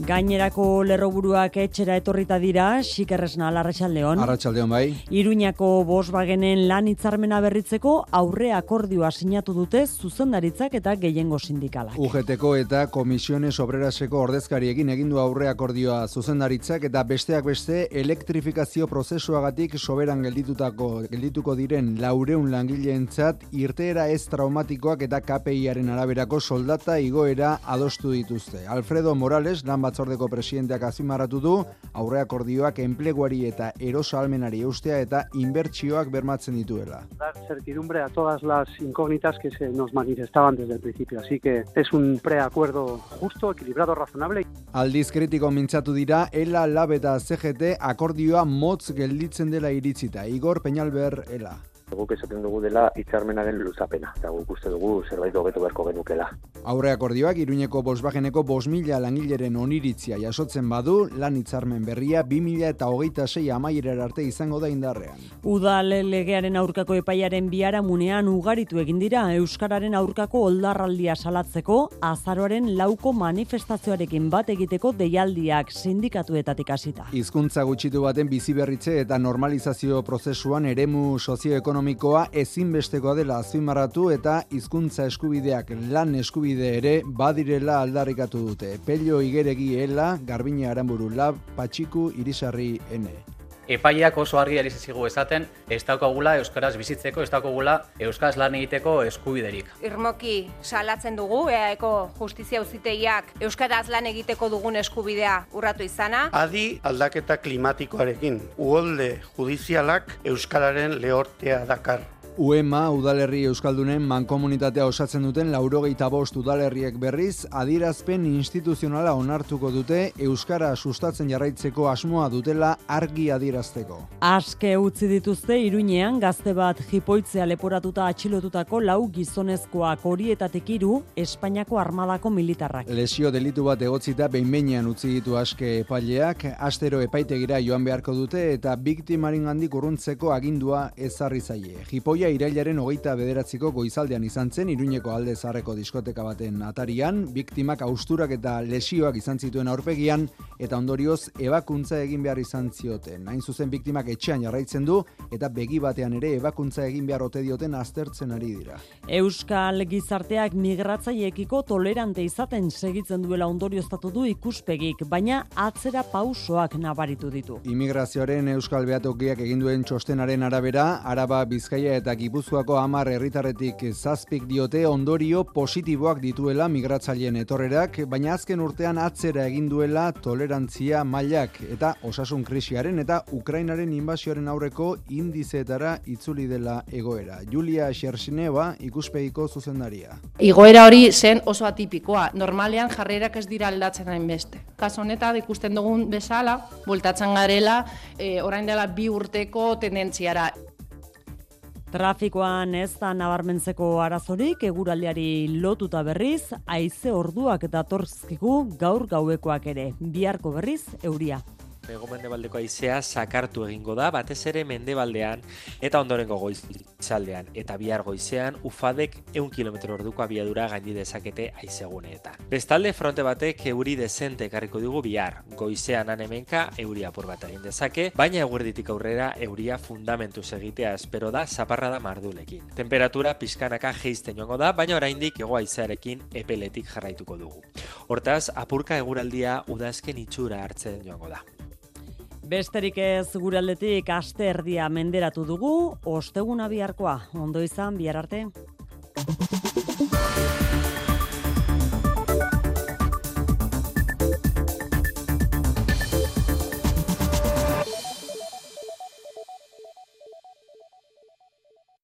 Speaker 2: Gainerako lerroburuak etxera etorrita dira, xikerresna Arratsaldeon.
Speaker 5: Arratsaldeon bai.
Speaker 2: Iruñako Volkswagenen lan hitzarmena berritzeko aurre akordioa sinatu dute zuzendaritzak eta gehiengo sindikalak.
Speaker 5: UGTko eta Komisiones Obreraseko ordezkariekin egin du aurre akordioa zuzendaritzak eta besteak beste elektrifikazio prozesuagatik soberan gelditutako geldituko diren laureun langileentzat irteera ez traumatikoak eta KPIaren araberako soldata igoera adostu dituzte. Alfredo Morales, lan batzordeko presidenteak azimarratu du, aurre akordioak enpleguari eta erosalmenari eustea eta inbertsioak bermatzen dituela.
Speaker 65: Dar certidumbre a todas las incógnitas que se nos manifestaban desde el principio, así que es un preacuerdo justo, equilibrado, razonable.
Speaker 5: Aldiz kritiko mintzatu dira, ELA, LAB eta CGT akordioa motz gelditzen dela iritzita. Igor Peñalber, ELA.
Speaker 12: Guk esaten dugu dela hitzarmenaren luzapena, eta guk uste dugu zerbait hobeto beharko genukela.
Speaker 5: Aurre akordioak Iruñeko Volkswageneko 5000 langileren oniritzia jasotzen badu, lan hitzarmen berria 2000 eta hogeita sei amaierar arte izango da indarrean.
Speaker 2: Udal legearen aurkako epaiaren biharamunean ugaritu egin dira Euskararen aurkako oldarraldia salatzeko azaroaren lauko manifestazioarekin bat egiteko deialdiak sindikatuetatik hasita.
Speaker 5: Hizkuntza gutxitu baten bizi berritze eta normalizazio prozesuan eremu sozioekonomikoa ezinbestekoa dela azpimarratu eta hizkuntza eskubideak lan eskubide ere badirela aldarrikatu dute. Pello Igeregi Ela, Garbina Aramburu Lab, Patxiku Irisarri N.
Speaker 45: Epaiak oso argi ari zigu esaten, ez daukagula euskaraz bizitzeko, ez daukagula euskaraz lan egiteko eskubiderik.
Speaker 42: Irmoki salatzen dugu EAeko justizia auzitegiak euskaraz lan egiteko dugun eskubidea urratu izana.
Speaker 66: Adi aldaketa klimatikoarekin, uholde judizialak euskararen lehortea dakar.
Speaker 5: UEMA udalerri euskaldunen mankomunitatea osatzen duten laurogeita bost udalerriek berriz adirazpen instituzionala onartuko dute euskara sustatzen jarraitzeko asmoa dutela argi adirazteko.
Speaker 2: Aske utzi dituzte Iruinean gazte bat jipoitzea leporatuta atxilotutako lau gizonezkoak horietatik hiru Espainiako armadako militarrak.
Speaker 5: Lesio delitu bat egotzita behin utzi ditu aske epaileak, astero epaitegira joan beharko dute eta biktimaren handik urruntzeko agindua ezarri zaie. Jipoia irailaren hogeita bederatziko goizaldean izan zen Iruñeko alde zarreko diskoteka baten atarian, biktimak austurak eta lesioak izan zituen aurpegian eta ondorioz ebakuntza egin behar izan zioten. Hain zuzen biktimak etxean jarraitzen du eta begi batean ere ebakuntza egin behar ote dioten aztertzen ari dira.
Speaker 2: Euskal gizarteak migratzaiekiko tolerante izaten segitzen duela ondorioztatu du ikuspegik, baina atzera pausoak nabaritu ditu.
Speaker 5: Immigrazioaren Euskal Beatokiak egin duen txostenaren arabera, Araba, Bizkaia eta Gipuzkoako hamar herritarretik zazpik diote ondorio positiboak dituela migratzaileen etorrerak, baina azken urtean atzera egin duela tolerantzia mailak eta osasun krisiaren eta Ukrainaren inbasioaren aurreko indizeetara itzuli dela egoera. Julia Xersineba ikuspegiko zuzendaria.
Speaker 58: Igoera hori zen oso atipikoa. Normalean jarrerak ez dira aldatzen hainbeste. Kaso honetan ikusten dugun bezala, bultatzen garela, e, orain dela bi urteko tendentziara.
Speaker 2: Trafikoan ez da nabarmentzeko arazorik eguraldiari lotuta berriz, haize orduak eta torzkigu gaur gauekoak ere, biharko berriz euria
Speaker 15: mendebaldeko aizea sakartu egingo da, batez ere mendebaldean eta ondorengo goizaldean. Eta bihar goizean, ufadek eun kilometro orduko abiadura gaindi dezakete aizeguneetan. Bestalde, fronte batek euri desente karriko dugu bihar. Goizean anemenka euri apur bat egin dezake, baina eguerditik aurrera euria fundamentu egitea espero da zaparra da mardulekin. Temperatura pizkanaka geizten joango da, baina oraindik ego aizearekin epeletik jarraituko dugu. Hortaz, apurka eguraldia udazken itxura hartzen joango da.
Speaker 2: Besterik ez gure aldetik aste erdia menderatu dugu, osteguna biharkoa, ondo izan bihar arte.